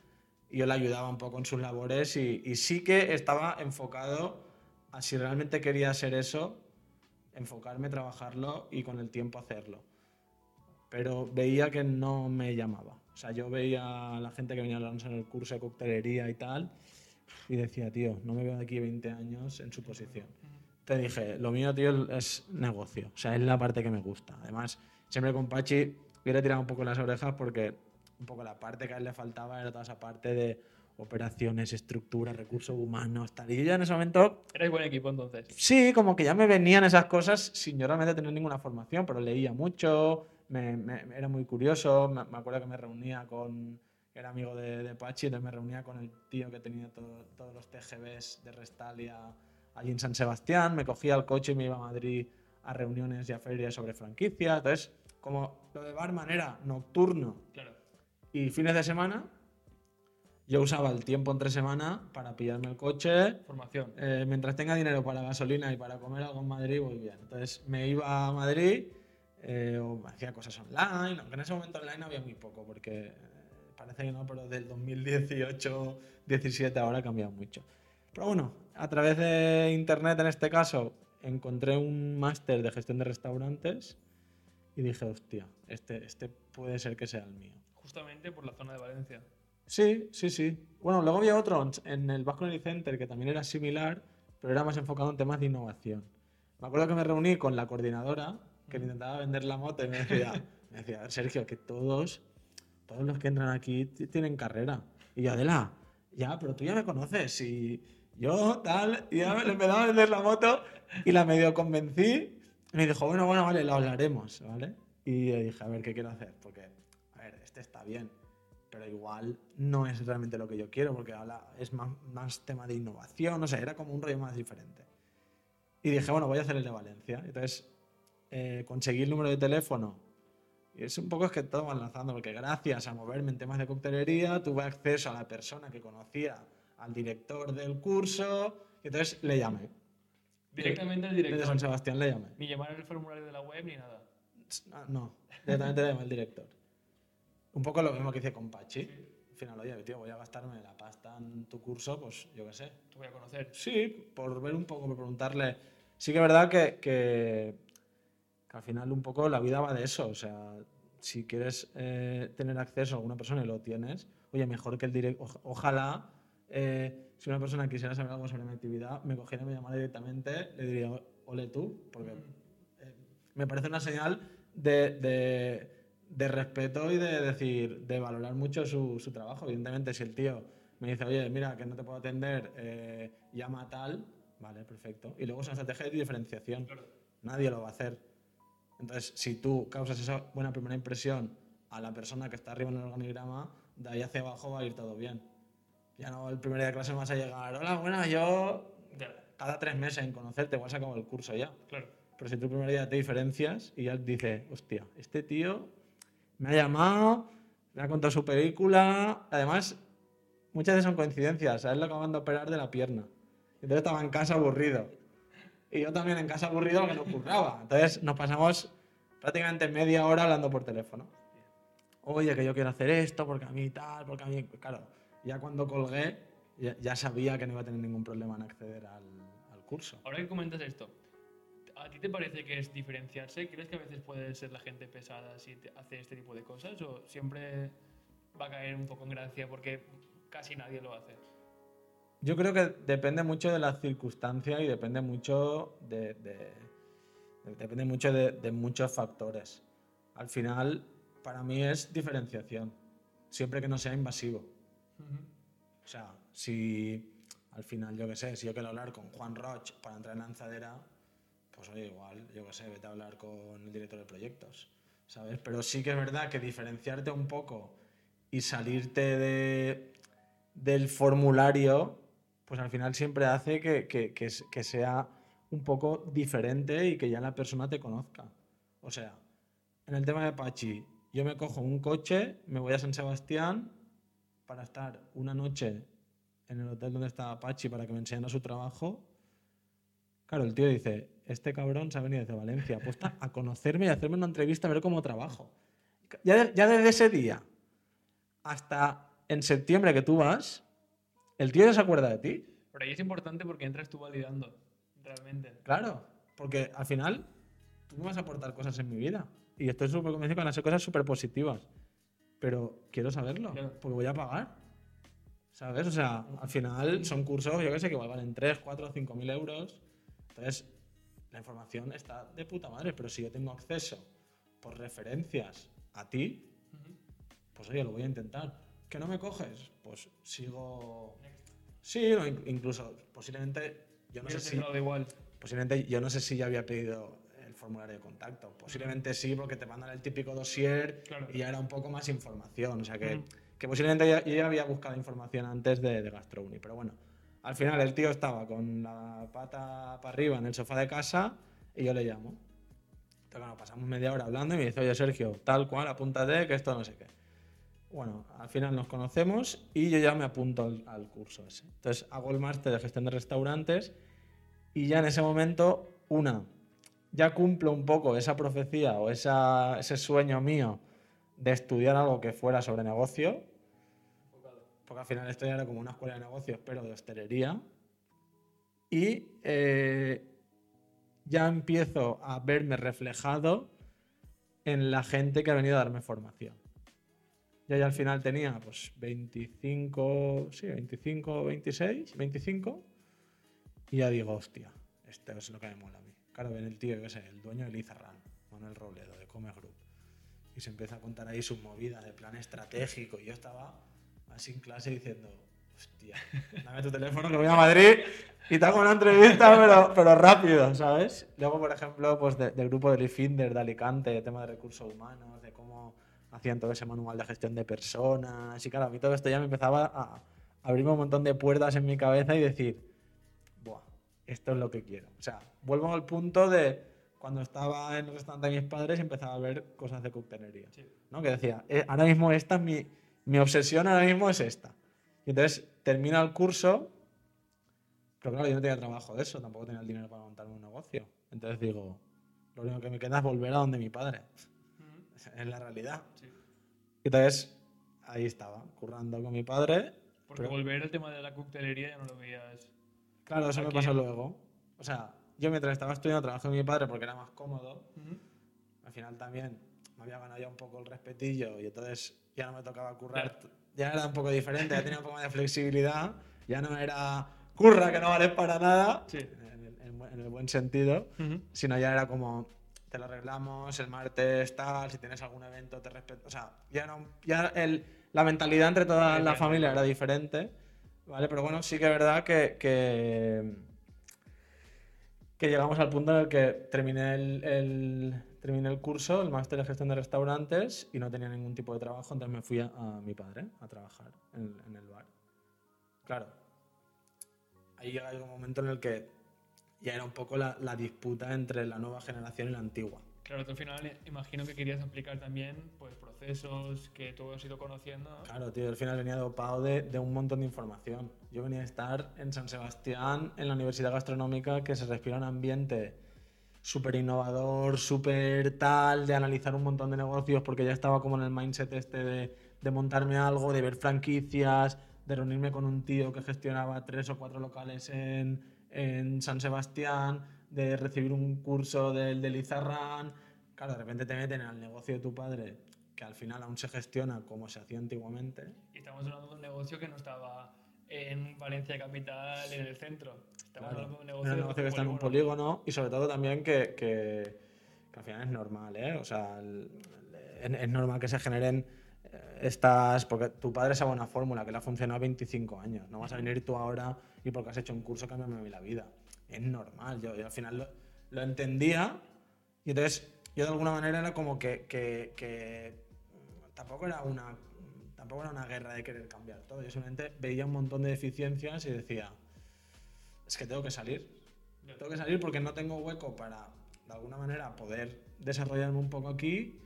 y yo le ayudaba un poco en sus labores y, y sí que estaba enfocado a si realmente quería hacer eso, enfocarme, trabajarlo y con el tiempo hacerlo pero veía que no me llamaba. O sea, yo veía a la gente que venía a hablarnos en el curso de coctelería y tal, y decía, tío, no me veo de aquí 20 años en su posición. Te dije, lo mío, tío, es negocio. O sea, es la parte que me gusta. Además, siempre con Pachi hubiera tirado un poco las orejas porque un poco la parte que a él le faltaba era toda esa parte de operaciones, estructura, recursos humanos, tal. Y yo ya en ese momento Eres buen equipo entonces. Sí, como que ya me venían esas cosas sin yo realmente tener ninguna formación, pero leía mucho, me, me- era muy curioso, me, me acuerdo que me reunía con, era amigo de, de Pachi, entonces me reunía con el tío que tenía todo- todos los TGVs de Restalia allí en San Sebastián, me cogía el coche y me iba a Madrid a reuniones y a ferias sobre franquicias, entonces como lo de barman era nocturno Claro. y fines de semana, yo usaba el tiempo entre semana para pillarme el coche, Formación. eh, mientras tenga dinero para gasolina y para comer algo en Madrid, voy bien. Entonces me iba a Madrid eh, o hacía cosas online, aunque en ese momento online había muy poco, porque eh, parece que no, pero del 2018-17 ahora ha cambiado mucho. Pero bueno, a través de internet en este caso, encontré un máster de gestión de restaurantes y dije, hostia, este, este puede ser que sea el mío. Justamente por la zona de Valencia. Sí, sí, sí. Bueno, luego había otro en el Basque Center que también era similar, pero era más enfocado en temas de innovación. Me acuerdo que me reuní con la coordinadora que me intentaba vender la moto y me decía, me decía, Sergio, que todos, todos los que entran aquí tienen carrera. Y yo, Adela, ya, pero tú ya me conoces y yo tal, y ya me le empezaba a vender la moto y la medio convencí y me dijo, bueno, bueno, vale, lo hablaremos, ¿vale? Y le dije, a ver, ¿qué quiero hacer? Porque, a ver, este está bien, pero igual no es realmente lo que yo quiero, porque habla, es más, más tema de innovación, no sé, era como un rollo más diferente. Y dije, bueno, voy a hacer el de Valencia. Entonces, eh, conseguí el número de teléfono. Y es un poco es que todo va enlazando, porque gracias a moverme en temas de coctelería, tuve acceso a la persona que conocía al director del curso, y entonces le llamé. Directamente al Desde director. San Sebastián le llamé. Ni llamar el formulario de la web ni nada. No, directamente le llamé al director. Un poco lo mismo que hice con Pachi. Al final, oye, tío, voy a gastarme la pasta en tu curso, pues yo qué sé. Te voy a conocer. Sí, por ver un poco, por preguntarle. Sí que es verdad que, que Que al final un poco la vida va de eso. O sea, si quieres eh, tener acceso a alguna persona y lo tienes, oye, mejor que el directo. Ojalá, eh, si una persona quisiera saber algo sobre mi actividad, me cogiera, me llamara directamente, le diría, ole tú, porque eh, me parece una señal de, de, de respeto y de decir, de valorar mucho su, su trabajo. Evidentemente, si el tío me dice, oye, mira, que no te puedo atender, eh, llama a tal, vale, perfecto. Y luego es una estrategia de diferenciación. Nadie lo va a hacer. Entonces, si tú causas esa buena primera impresión a la persona que está arriba en el organigrama, de ahí hacia abajo va a ir todo bien. Ya no el primer día de clase vas a llegar, hola, bueno, yo cada tres meses en conocerte, igual se acabó el curso ya. Claro. Pero si tú el primer día te diferencias y ya dices, hostia, este tío me ha llamado, me ha contado su película, además muchas veces son coincidencias. A él lo acaban de operar de la pierna. Entonces estaba en casa aburrido. Y yo también en casa aburrido que no curraba. Entonces nos pasamos prácticamente media hora hablando por teléfono. Oye, que yo quiero hacer esto, porque a mí tal, porque a mí... Claro, ya cuando colgué, ya, sabía que no iba a tener ningún problema en acceder al, al curso. Ahora que comentas esto, ¿a ti te parece que es diferenciarse? ¿Crees que a veces puede ser la gente pesada si hace este tipo de cosas? ¿O siempre va a caer un poco en gracia porque casi nadie lo hace? Yo creo que depende mucho de la circunstancia y depende mucho de, de- de- depende mucho de, de muchos factores. Al final, para mí es diferenciación, siempre que no sea invasivo. O sea, si al final, yo qué sé, si yo quiero hablar con Juan Roch para entrar en lanzadera, pues oye, igual, yo qué sé, vete a hablar con el director de proyectos, ¿sabes? Pero sí que es verdad que diferenciarte un poco y salirte de, del formulario, pues al final siempre hace que, que- que que sea un poco diferente y que ya la persona te conozca. O sea, en el tema de Pachi, yo me cojo un coche, me voy a San Sebastián para estar una noche en el hotel donde estaba Pachi para que me enseñara su trabajo. Claro, el tío dice, este cabrón se ha venido desde Valencia, apuesta a conocerme y a hacerme una entrevista a ver cómo trabajo. Ya, ya desde ese día hasta en septiembre que tú vas, el tío ya se acuerda de ti. Pero ahí es importante porque entras tú validando, realmente. Claro, porque al final tú me vas a aportar cosas en mi vida. Y estoy súper convencido que van a ser cosas súper positivas. Pero quiero saberlo, Claro. porque voy a pagar. ¿Sabes? O sea, al final son cursos, yo qué sé, que valen 3, 4, 5 mil euros. Entonces, la información está de puta madre, pero si yo tengo acceso por referencias a ti, pues oye, lo voy a intentar. ¿Que no me coges? Pues sigo... Sí, o in- incluso posiblemente, yo no sé Hubieras si... entrado igual. Posiblemente, yo no sé si ya había pedido el formulario de contacto. Posiblemente sí, porque te mandan el típico dossier Claro. y ya era un poco más información. O sea que, Ujú. que posiblemente yo ya había buscado información antes de, de GastroUni. Pero bueno, al final el tío estaba con la pata para arriba en el sofá de casa y yo le llamo. Entonces, bueno, pasamos media hora hablando y me dice, oye Sergio, tal cual, apúntate, que esto no sé qué. Bueno, al final nos conocemos y yo ya me apunto al, al curso ese. Entonces hago el máster de gestión de restaurantes y ya en ese momento, una, ya cumplo un poco esa profecía o esa- ese sueño mío de estudiar algo que fuera sobre negocio, porque al final esto ya como una escuela de negocios, pero de hostelería. Y eh, ya empiezo a verme reflejado en la gente que ha venido a darme formación. Yo ya al final tenía pues 25, sí, 25, 26, 25. Y ya digo, hostia, esto es lo que me mola a mí. Claro, ven el tío, yo qué sé, el dueño de Lizarran, Manuel Robledo, de Come Group. Y se empieza a contar ahí sus movidas de plan estratégico. Y yo estaba así en clase diciendo, hostia, dame tu teléfono que voy a Madrid y te hago una entrevista, pero, pero rápido, ¿sabes? Luego, por ejemplo, pues de- del grupo de Lifinder de Alicante, de tema de recursos humanos, de cómo hacían todo ese manual de gestión de personas. Y claro, a mí todo esto ya me empezaba a abrirme un montón de puertas en mi cabeza y decir, Buah, esto es lo que quiero. O sea, vuelvo al punto de cuando estaba en el restaurante de mis padres empezaba a ver cosas de coctelería. Sí. ¿no? Que decía, "Eh, ahora mismo esta es mi, mi obsesión, ahora mismo es esta. Y entonces termina el curso, pero claro, yo no tenía trabajo de eso, tampoco tenía el dinero para montarme un negocio. Entonces digo, lo único que me queda es volver a donde mi padre. Es la realidad. Sí. Y entonces ahí estaba, currando con mi padre. Porque pero- volver al tema de la coctelería ya no lo veías. Claro, eso me Aquí- pasó luego. O sea, yo mientras estaba estudiando trabajo con mi padre porque era más cómodo, final también me había ganado ya un poco el respetillo y entonces ya no me tocaba currar. Ya era un poco diferente, ya tenía un poco más de flexibilidad. Ya no era curra que no vales para nada, Sí. en, el, en el buen sentido, Ujú. sino ya era como te lo arreglamos el martes tal, si tienes algún evento te respeto. O sea, ya, era un- ya el, la mentalidad entre toda la familia era diferente, ¿vale? Pero bueno, sí que es verdad que, que, que llegamos al punto en el que terminé el, el- terminé el curso, el máster de gestión de restaurantes, y no tenía ningún tipo de trabajo, entonces me fui a, a mi padre a trabajar en, en el bar. Claro, ahí llega un momento en el que ya era un poco la, la disputa entre la nueva generación y la antigua. Claro, tú al final eh, imagino que querías aplicar también pues, procesos que tú has ido conociendo. ¿no? Claro, tío, al final venía dopado de, de un montón de información. Yo venía a estar en San Sebastián, en la Universidad Gastronómica, que se respira un ambiente súper innovador, súper tal, de analizar un montón de negocios, porque ya estaba como en el mindset este de, montarme algo, de ver franquicias, de reunirme con un tío que gestionaba tres o cuatro locales en, San Sebastián, de recibir un curso del de Lizarrán. Claro, de repente te meten al negocio de tu padre, que al final aún se gestiona como se hacía antiguamente. Y estamos hablando de un negocio que no estaba en Valencia capital, en el centro. Claro, un negocio, que está en un polígono. y sobre todo también que, que- que al final es normal, ¿eh? O sea, el- es, es normal que se generen eh, estas... Porque tu padre sabe una fórmula que le ha funcionado 25 años. No vas a venir tú ahora y porque has hecho un curso cámbiame mí la vida. Es normal. Yo, yo al final lo, lo entendía y entonces yo de alguna manera era como que, que- que tampoco era una tampoco era una guerra de querer cambiar todo. Yo simplemente veía un montón de deficiencias y decía, es que tengo que salir. Tengo que salir porque no tengo hueco para, de alguna manera, poder desarrollarme un poco aquí.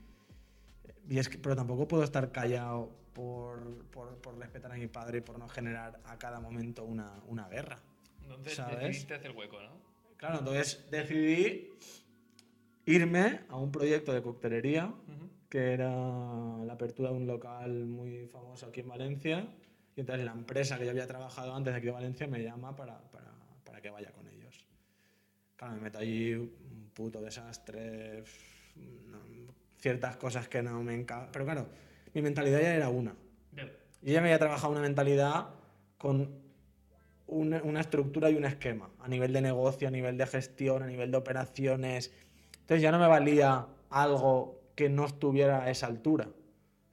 Y es que, pero tampoco puedo estar callado por, por, por respetar a mi padre y por no generar a cada momento una, una guerra. Entonces ¿sabes? decidiste hacer hueco, ¿no? Claro, entonces decidí irme a un proyecto de coctelería Ujú. que era la apertura de un local muy famoso aquí en Valencia. Y entonces la empresa que yo había trabajado antes de aquí de Valencia me llama para, para, para que vaya con ellos. Claro, me meto allí, un puto desastre, no- ciertas cosas que no me encajan. Pero claro, mi mentalidad ya era una. Yo ya me había trabajado una mentalidad con una, una estructura y un esquema, a nivel de negocio, a nivel de gestión, a nivel de operaciones. Entonces ya no me valía algo que no estuviera a esa altura.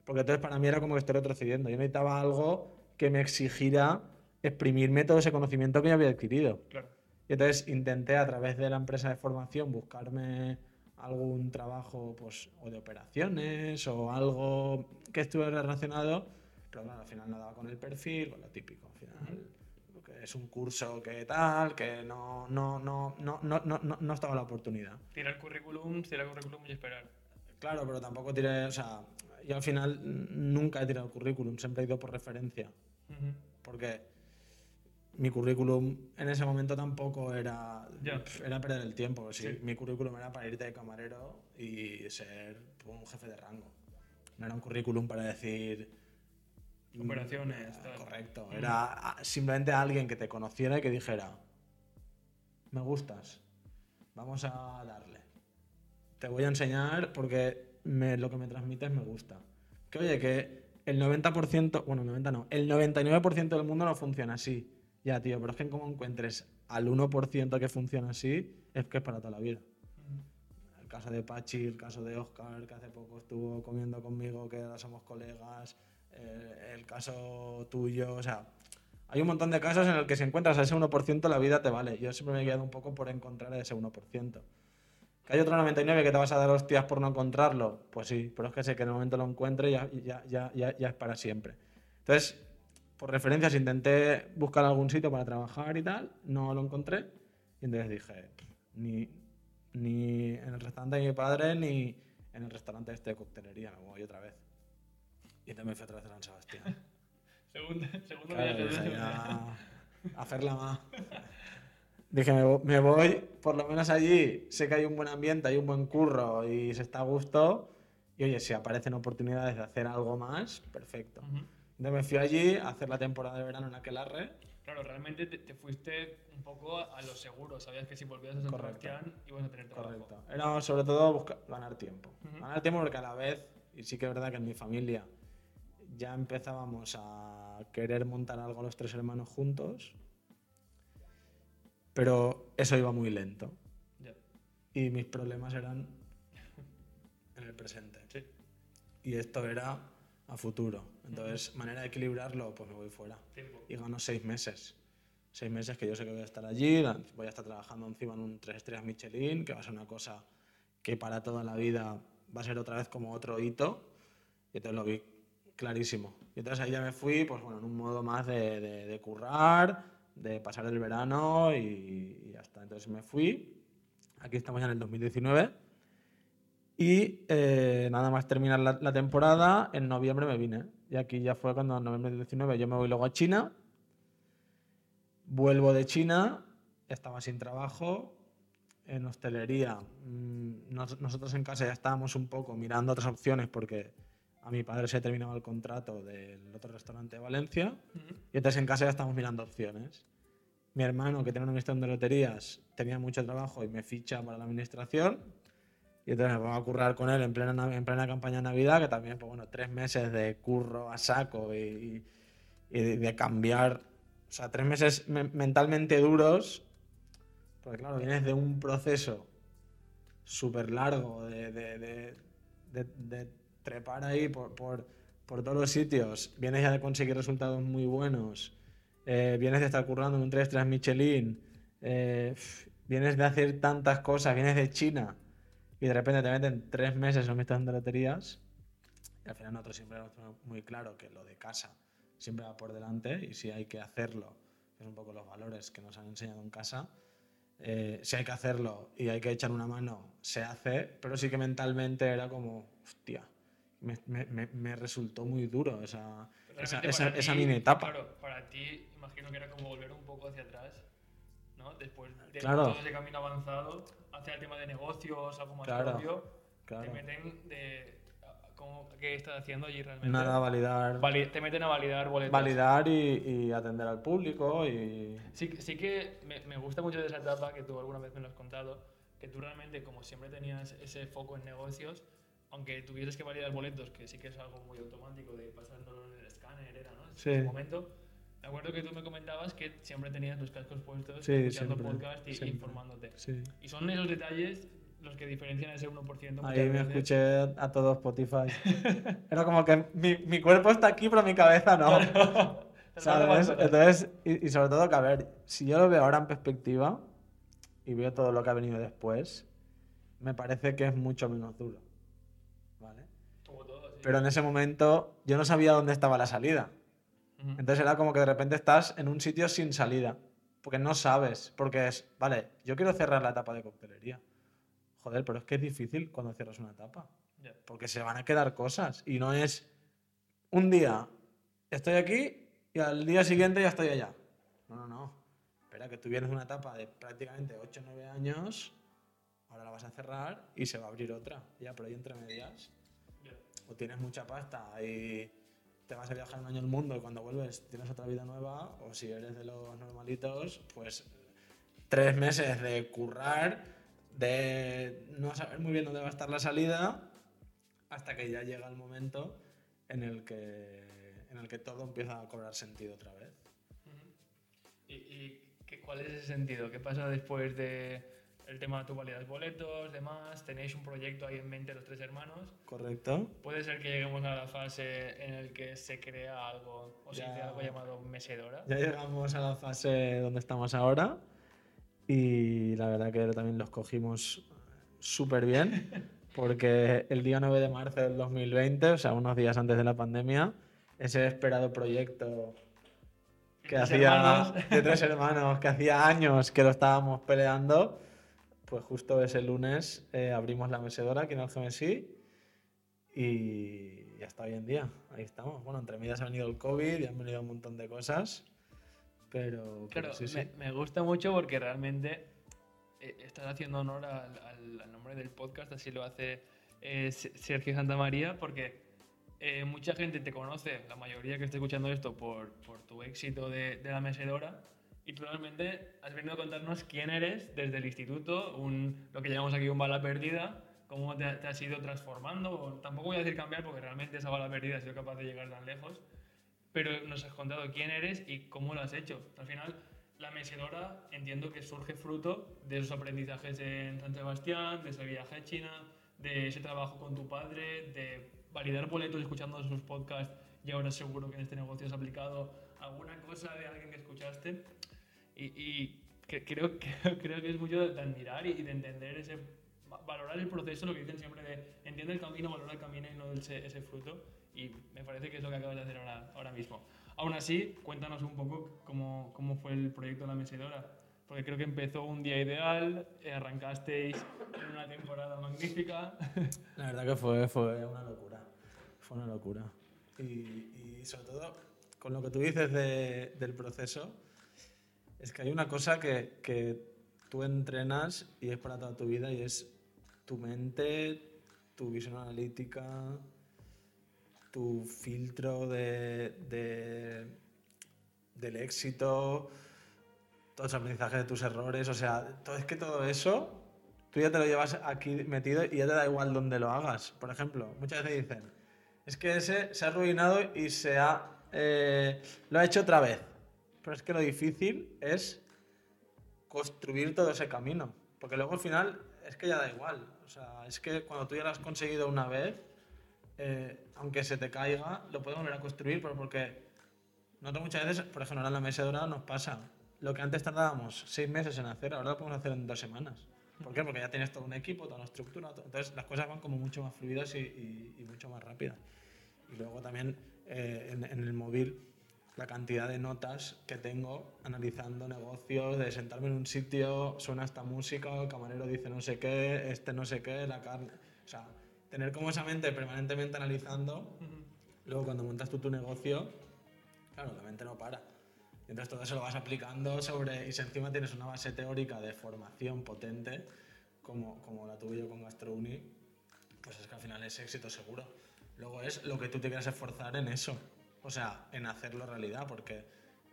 Porque entonces para mí era como que estoy retrocediendo. Yo necesitaba algo que me exigiera exprimirme todo ese conocimiento que yo había adquirido. Claro. Y entonces intenté a través de la empresa de formación buscarme algún trabajo pues, o de operaciones o algo que estuviera relacionado, pero claro, al final no daba con el perfil, con lo típico. Al final lo que es un curso que tal, que no, no, no, no, no, no, no, estaba la oportunidad. Tirar currículum, tirar currículum y esperar. Claro, pero tampoco tiré, o sea, yo al final nunca he tirado currículum, siempre he ido por referencia Ujú. porque mi currículum en ese momento tampoco era, era perder el tiempo. sí, Sí. Mi currículum era para irte de camarero y ser un jefe de rango. No era un currículum para decir... mm, Operaciones, eh, tal. Correcto. Era ah, simplemente alguien que te conociera y que dijera, me gustas, vamos a darle. Te voy a enseñar porque me- lo que me transmites me gusta. Que oye, que el 90%, bueno, 90 no, el 99% del mundo no funciona así. Ya, tío, pero es que como encuentres al 1% que funciona así, es que es para toda la vida. Ujú. El caso de Pachi, el caso de Oscar, que hace poco estuvo comiendo conmigo, que ahora somos colegas, eh, el caso tuyo, o sea, hay un montón de casos en el que si encuentras a ese 1% la vida te vale. Yo siempre me he guiado un poco por encontrar a ese 1%. ¿Que hay otro 99 que te vas a dar hostias por no encontrarlo? Pues sí, pero es que sé que en el momento lo encuentre ya, ya, ya, ya, ya es para siempre. Entonces, por referencias intenté buscar algún sitio para trabajar y tal, no lo encontré. Y entonces dije, ni, ni en el restaurante de mi padre ni en el restaurante este de coctelería, me voy otra vez. Y entonces me fui otra vez a San Sebastián. Segundo, segundo Claro, viaje, ya, a hacerla más. Dije, me, vo- me voy, por lo menos allí, sé que hay un buen ambiente, hay un buen curro y se está a gusto. Y oye, si aparecen oportunidades de hacer algo más, perfecto. Entonces me fui allí a hacer la temporada de verano en Aquelarre Claro, realmente te, te fuiste un poco a, a lo seguro. Sabías que si volvías a San. Sebastián ibas a tener trabajo. Correcto. Era sobre todo buscar, ganar tiempo. Ujú. Ganar tiempo porque a la vez, y sí que es verdad que en mi familia ya empezábamos a querer montar algo los tres hermanos juntos, pero eso iba muy lento. Ya. Y mis problemas eran en el presente. Sí. Y esto era a futuro. Entonces, manera de equilibrarlo, pues me voy fuera. Tiempo. Y gano seis meses. Seis meses que yo sé que voy a estar allí, voy a estar trabajando encima en un tres estrellas Michelin, que va a ser una cosa que para toda la vida va a ser otra vez como otro hito. Y entonces lo vi clarísimo. Y entonces ahí ya me fui, pues bueno, en un modo más de, de- de currar, de pasar el verano y, y ya está. Entonces me fui. Aquí estamos ya en el 2019. Y eh, nada más terminar la, la temporada, en noviembre me vine. Y aquí ya fue cuando en noviembre del 19 yo me voy luego a China. Vuelvo de China, estaba sin trabajo, en hostelería. mm, nos- nosotros en casa ya estábamos un poco mirando otras opciones porque a mi padre se terminaba el contrato del otro restaurante de Valencia. Y entonces en casa ya estábamos mirando opciones. Mi hermano, que tiene una administración de loterías, tenía mucho trabajo y me ficha para la administración. Y entonces pongo a currar con él en plena, en plena campaña de Navidad, que también, pues bueno, tres meses de curro a saco y, de, cambiar. O sea, tres meses me- mentalmente duros. Porque claro, vienes de un proceso súper largo de, trepar ahí por, por, por todos los sitios. Vienes ya de conseguir resultados muy buenos. eh, vienes de estar currando en un 3 3 Michelin. eh, vienes de hacer tantas cosas. Vienes de China. Y de repente te meten tres meses de loterías. Y al final nosotros siempre hemos tenido muy claro que lo de casa siempre va por delante. Y si hay que hacerlo, que es un poco los valores que nos han enseñado en casa. eh, si hay que hacerlo y hay que echar una mano, se hace, pero sí que mentalmente era como, hostia, me, me- me- me resultó muy duro esa, esa, esa, para esa ti- mini etapa. Claro, para ti imagino que era como volver un poco hacia atrás, ¿no? Después de Claro. todo ese camino avanzado hacia el tema de negocios, algo más Claro, propio, claro. te meten de... ¿cómo- ¿Qué estás haciendo allí realmente? Nada, validar, Vali- te meten a validar boletos. validar y, y atender al público y... Sí, sí que me, me gusta mucho de esa etapa que tú alguna vez me lo has contado, que tú realmente, como siempre tenías ese foco en negocios, aunque tuvieras que validar boletos, que sí que es algo muy automático de pasándolo en el escáner, era, ¿no? En Sí. ese momento. Me acuerdo que tú me comentabas que siempre tenías los cascos puestos, Sí, escuchando siempre, podcast y siempre. informándote. Sí. Y son esos detalles los que diferencian ese 1%. muchas Ahí me escuché a todo Spotify. Era como que mi, mi cuerpo está aquí, pero mi cabeza no. ¿Sabes? Entonces, y, y sobre todo que, a ver, si yo lo veo ahora en perspectiva y veo todo lo que ha venido después, me parece que es mucho menos duro. ¿Vale? Como todo, sí. Pero en ese momento yo no sabía dónde estaba la salida. Entonces era como que de repente estás en un sitio sin salida. Porque no sabes. Porque es, vale, yo quiero cerrar la etapa de coctelería. Joder, pero es que es difícil cuando cierras una etapa. Porque se van a quedar cosas. Y no es un día estoy aquí y al día siguiente ya estoy allá. No, no, no. Espera, que tú vienes una etapa de prácticamente 8 o 9 años. Ahora la vas a cerrar y se va a abrir otra. Ya, pero ahí entre medias o tienes mucha pasta y te vas a viajar un año al mundo y cuando vuelves tienes otra vida nueva, o si eres de los normalitos, pues tres meses de currar, de no saber muy bien dónde va a estar la salida, hasta que ya llega el momento en el que, en el que todo empieza a cobrar sentido otra vez. ¿Y, y cuál es ese sentido? ¿Qué pasa después de el tema de tu validas boletos, demás? ¿Tenéis un proyecto ahí en mente los tres hermanos? ¿Correcto? Puede ser que lleguemos a la fase en la que se crea algo o se Ya. dice algo llamado mesedora. Ya llegamos a la fase donde estamos ahora y la verdad que también los cogimos súper bien porque el día 9 de marzo del 2020, o sea, unos días antes de la pandemia, ese esperado proyecto que hacía hermanos. de tres hermanos, que hacía años que lo estábamos peleando, pues justo ese lunes eh, abrimos la mesedora aquí en el GMSI y hasta hoy en día, ahí estamos. Bueno, entre medias ha venido el COVID y han venido un montón de cosas, pero, pero Claro, sí, sí. Me, me gusta mucho porque realmente eh, estás haciendo honor al, al- al nombre del podcast, así lo hace eh, Se- Sergio Santamaría, porque eh, mucha gente te conoce, la mayoría que esté escuchando esto, por, por tu éxito de, de la mecedora. Y tú realmente has venido a contarnos quién eres desde el instituto, un, lo que llamamos aquí un bala perdida, cómo te, te has ido transformando. o tampoco voy a decir cambiar porque realmente esa bala perdida ha sido capaz de llegar tan lejos. Pero nos has contado quién eres y cómo lo has hecho. Al final, la mecedora entiendo que surge fruto de esos aprendizajes en San Sebastián, de ese viaje a China, de ese trabajo con tu padre, de validar boletos escuchando sus podcasts y ahora seguro que en este negocio has aplicado alguna cosa de alguien que escuchaste. Y, y creo, que, creo que es mucho de admirar y de entender ese, valorar el proceso, lo que dicen siempre de entiende el camino, valora el camino y no ese, ese fruto. Y me parece que es lo que acabas de hacer ahora, ahora mismo. Aún así, cuéntanos un poco cómo, cómo fue el proyecto de la mesedora. Porque creo que empezó un día ideal, eh, arrancasteis en una temporada magnífica. La verdad que fue, fue una locura. Fue una locura. Y, y sobre todo, con lo que tú dices de, del proceso, es que hay una cosa que, que tú entrenas y es para toda tu vida y es tu mente, tu visión analítica, tu filtro de, de- del éxito, todos los aprendizajes de tus errores, o sea, todo, es que todo eso tú ya te lo llevas aquí metido y ya te da igual dónde lo hagas. Por ejemplo, muchas veces dicen, es que ese se ha arruinado y se ha, eh, lo ha hecho otra vez. Pero es que lo difícil es construir todo ese camino. Porque luego al final es que ya da igual. O sea, es que cuando tú ya lo has conseguido una vez, eh, aunque se te caiga, lo puedes volver a construir, pero porque nosotros muchas veces, por ejemplo, ahora en la mecedora nos pasa. Lo que antes tardábamos seis meses en hacer, ahora lo podemos hacer en dos semanas. ¿Por qué? Porque ya tienes todo un equipo, toda una estructura. to- Entonces las cosas van como mucho más fluidas y, y- y mucho más rápidas. Y luego también eh, en, en el móvil la cantidad de notas que tengo analizando negocios, de sentarme en un sitio, suena esta música, el camarero dice no sé qué, este no sé qué, la carne. O sea, tener como esa mente permanentemente analizando, luego cuando montas tú tu negocio, claro, la mente no para. Y entonces todo eso lo vas aplicando sobre, y si encima tienes una base teórica de formación potente, como, como la tuve yo con GastroUni, pues es que al final es éxito seguro. Luego es lo que tú te quieras esforzar en eso, o sea, en hacerlo realidad, porque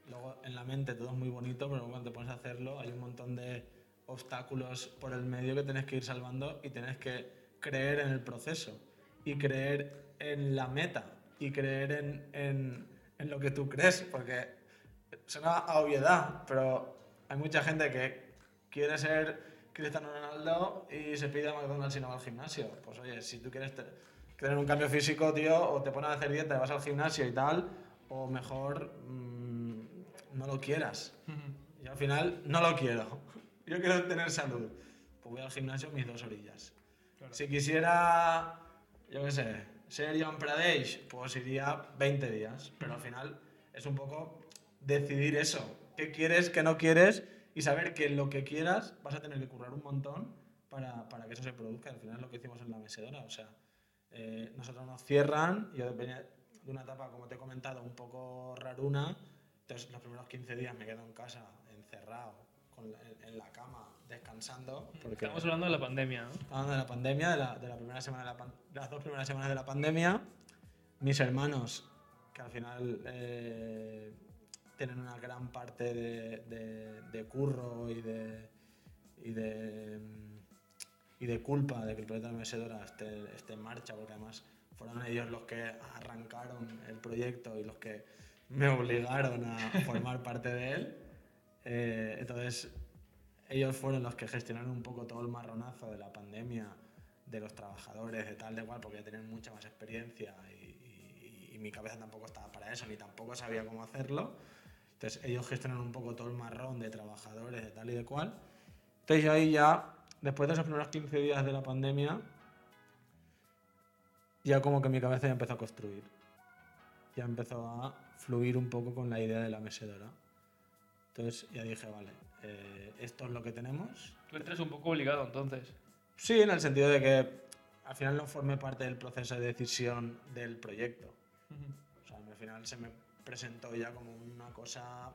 luego en la mente todo es muy bonito, pero cuando te pones a hacerlo hay un montón de obstáculos por el medio que tienes que ir salvando y tienes que creer en el proceso y creer en la meta y creer en, en, lo que tú crees, porque suena a obviedad, pero hay mucha gente que quiere ser Cristiano Ronaldo y se pide a McDonald's y no va al gimnasio. Pues oye, si tú quieres tener un cambio físico, tío, o te pones a hacer dieta y vas al gimnasio y tal, o mejor mm, no lo quieras. Yo al final no lo quiero. Yo quiero tener salud. Pues voy al gimnasio mis dos orillas. Claro. Si quisiera, yo qué sé, ser John Pradesh, pues iría 20 días. Pero al final es un poco decidir eso. ¿Qué quieres, qué no quieres? Y saber que lo que quieras vas a tener que currar un montón para, para que eso se produzca. Al final es lo que hicimos en la mesedora. O sea, eh, nosotros nos cierran. Yo venía de una etapa, como te he comentado, un poco raruna. Entonces, los primeros 15 días me quedo en casa, encerrado, con la- en, la cama, descansando. Porque Estamos hablando de la pandemia, ¿no? hablando de la pandemia, de, la, de la primera semana de, la pan- las dos primeras semanas de la pandemia, mis hermanos, que al final eh, tienen una gran parte de, de- de curro y de, y de mm, y de culpa de que el proyecto de la Mesedora esté, esté en marcha, porque además fueron ellos los que arrancaron el proyecto y los que me obligaron a formar parte de él. Eh, entonces, ellos fueron los que gestionaron un poco todo el marronazo de la pandemia, de los trabajadores, de tal, de cual, porque ya tenían mucha más experiencia y, y- y mi cabeza tampoco estaba para eso, ni tampoco sabía cómo hacerlo. Entonces, ellos gestionaron un poco todo el marrón de trabajadores, de tal y de cual. Entonces, yo ahí ya, después de esos primeros 15 días de la pandemia, ya como que mi cabeza ya empezó a construir. Ya empezó a fluir un poco con la idea de la mesedora. Entonces ya dije, vale, eh, esto es lo que tenemos. Tú entras un poco obligado entonces. Sí, en el sentido de que al final no formé parte del proceso de decisión del proyecto. O sea, al final se me presentó ya como una cosa,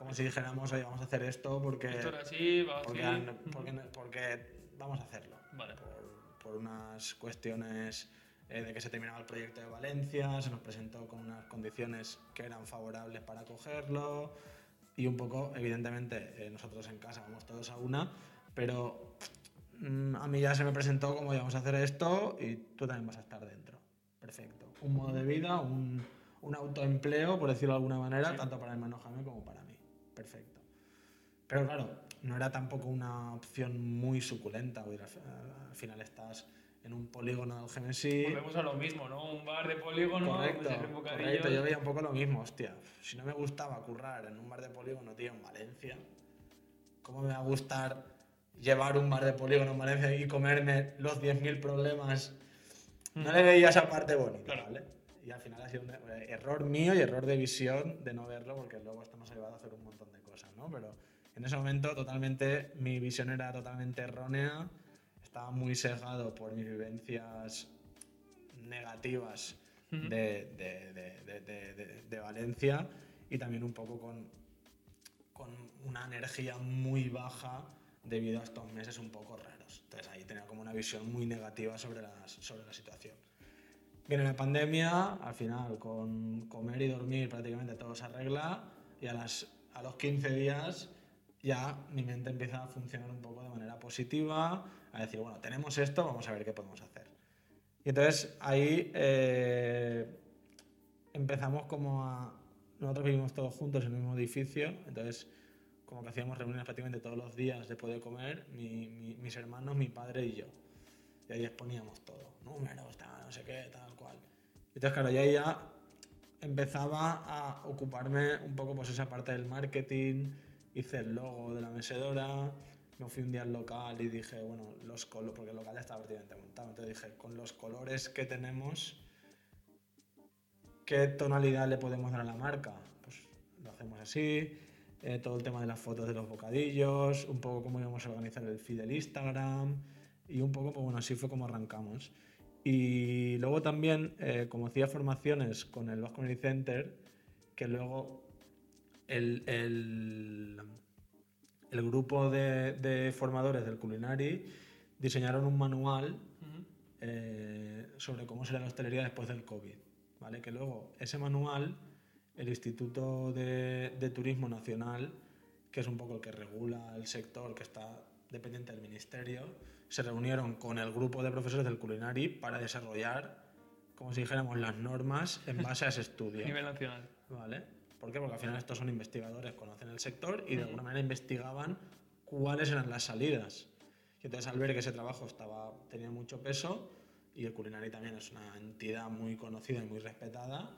como si dijéramos, oye, vamos a hacer esto porque, Esto era así, va así. porque, porque, porque vamos a hacerlo. Vale. Por, por unas cuestiones eh, de que se terminaba el proyecto de Valencia, se nos presentó con unas condiciones que eran favorables para cogerlo y un poco, evidentemente, eh, nosotros en casa vamos todos a una, pero mm, a mí ya se me presentó cómo íbamos a hacer esto y tú también vas a estar dentro. Perfecto. Un modo de vida, un, un autoempleo, por decirlo de alguna manera, tanto para el hermano Jaime como para mí. Perfecto. Pero claro, no era tampoco una opción muy suculenta. Al, al final estás en un polígono del Genesí. Volvemos a lo mismo, ¿no? Un bar de polígono, Correcto, pues, un correcto, yo veía un poco lo mismo, hostia. Si no me gustaba currar en un bar de polígono, tío, en Valencia, ¿cómo me va a gustar llevar un bar de polígono en Valencia y comerme los 10.000 problemas? No le veía esa parte bonita. ¿vale? Y al final ha sido un eh, error mío y error de visión de no verlo, porque luego esto nos ha llevado a hacer un montón cosas, ¿no? Pero en ese momento, totalmente, mi visión era totalmente errónea, estaba muy sesgado por mis vivencias negativas de, de- de- de- de- de- de Valencia y también un poco con, con una energía muy baja debido a estos meses un poco raros. Entonces ahí tenía como una visión muy negativa sobre, las, sobre la situación. Viene la pandemia, al final con comer y dormir prácticamente todo se arregla y a, las, a los 15 días ya mi mente empieza a funcionar un poco de manera positiva, a decir, bueno, tenemos esto, vamos a ver qué podemos hacer. Y entonces ahí eh, empezamos como a... Nosotros vivimos todos juntos en el mismo edificio, entonces como que hacíamos reuniones prácticamente todos los días después de comer, mi- mi- mis hermanos, mi padre y yo. Y ahí exponíamos todo, números, tal, no sé qué, tal cual. Entonces, claro, ya ya empezaba a ocuparme un poco pues esa parte del marketing, hice el logo de la mesedora, me fui un día al local y dije, bueno, los colores, porque el local ya estaba prácticamente montado, entonces dije, con los colores que tenemos, ¿qué tonalidad le podemos dar a la marca? Pues lo hacemos así, eh, todo el tema de las fotos de los bocadillos, un poco cómo íbamos a organizar el feed del Instagram y un poco, pues bueno, así fue como arrancamos. Y luego también, eh, como hacía formaciones con el Basque Community Center, que luego el, el, el grupo de, de formadores del Culinari diseñaron un manual eh, sobre cómo será la hostelería después del COVID. ¿vale? Que luego ese manual, el Instituto de, de Turismo Nacional, que es un poco el que regula el sector que está dependiente del ministerio, se reunieron con el grupo de profesores del Culinari para desarrollar, como si dijéramos, las normas en base a ese estudio. A nivel nacional. ¿Vale? ¿Por qué? Porque al final estos son investigadores, conocen el sector y de alguna manera investigaban cuáles eran las salidas. Y entonces al ver que ese trabajo estaba, tenía mucho peso y el Culinari también es una entidad muy conocida y muy respetada,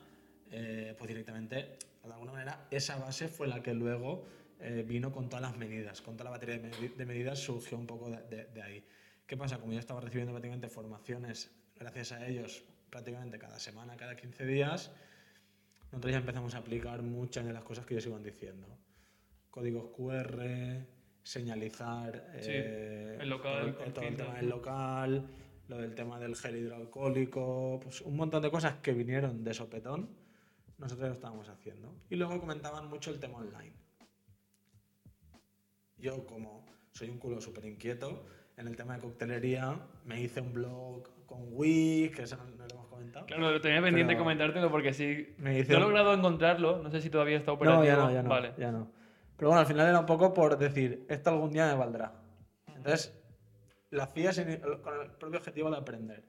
eh, pues directamente, de alguna manera, esa base fue la que luego eh, vino con todas las medidas, con toda la batería de, medi- de medidas surgió un poco de, de- de ahí. ¿Qué pasa? Como yo estaba recibiendo prácticamente formaciones, gracias a ellos, prácticamente cada semana, cada 15 días, nosotros ya empezamos a aplicar muchas de las cosas que ellos iban diciendo. Códigos QR, señalizar Sí, eh, el local, todo, el- todo el tema del local, lo del tema del gel hidroalcohólico, pues un montón de cosas que vinieron de sopetón, nosotros lo estábamos haciendo. Y luego comentaban mucho el tema online. Yo, como soy un culo súper inquieto, en el tema de coctelería me hice un blog con Wix, que eso no, no lo hemos comentado. Claro, lo tenía pendiente Pero- comentártelo porque sí. Me hice Yo he logrado encontrarlo, no sé si todavía está operativo. No, ya no, ya no, Vale. ya no. Pero bueno, al final era un poco por decir, esto algún día me valdrá. Entonces, lo hacía sin- con el propio objetivo de aprender.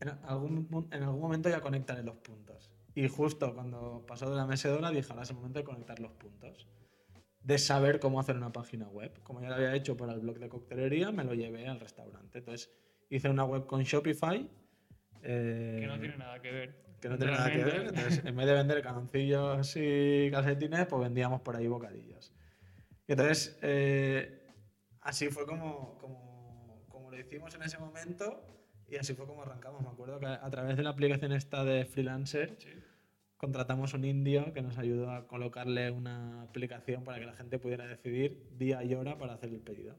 En algún, en algún momento ya conectaré los puntos. Y justo cuando pasó de la mesedora dije, ahora es el momento de conectar los puntos. De saber cómo hacer una página web. Como ya lo había hecho para el blog de coctelería, me lo llevé al restaurante. Entonces, hice una web con Shopify. eh, Que no tiene nada que ver. que no tiene nada que ver. Entonces, en vez de vender canoncillos y calcetines, pues vendíamos por ahí bocadillos. Y entonces, eh, así fue como, como, como lo hicimos en ese momento y así fue como arrancamos. Me acuerdo que a través de la aplicación esta de Freelancer, Sí. Contratamos un indio que nos ayudó a colocarle una aplicación para que la gente pudiera decidir día y hora para hacer el pedido.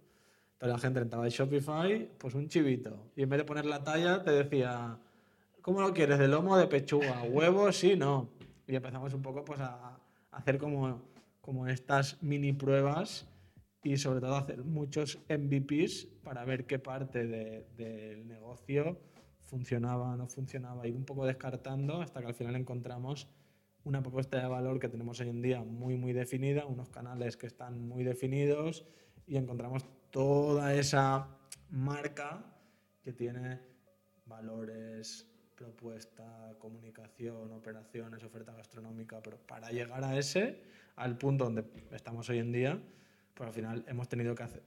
Entonces la gente entraba en Shopify, pues un chivito. Y en vez de poner la talla, te decía, ¿cómo lo quieres? ¿De lomo de pechuga? ¿Huevo? Sí, no. Y empezamos un poco pues, a, hacer como, como estas mini pruebas y sobre todo hacer muchos MVPs para ver qué parte de- del negocio funcionaba, no funcionaba, ir un poco descartando hasta que al final encontramos una propuesta de valor que tenemos hoy en día muy, muy definida, unos canales que están muy definidos y encontramos toda esa marca que tiene valores, propuesta, comunicación, operaciones, oferta gastronómica, pero para llegar a ese, al punto donde estamos hoy en día, pues al final hemos tenido que hacer,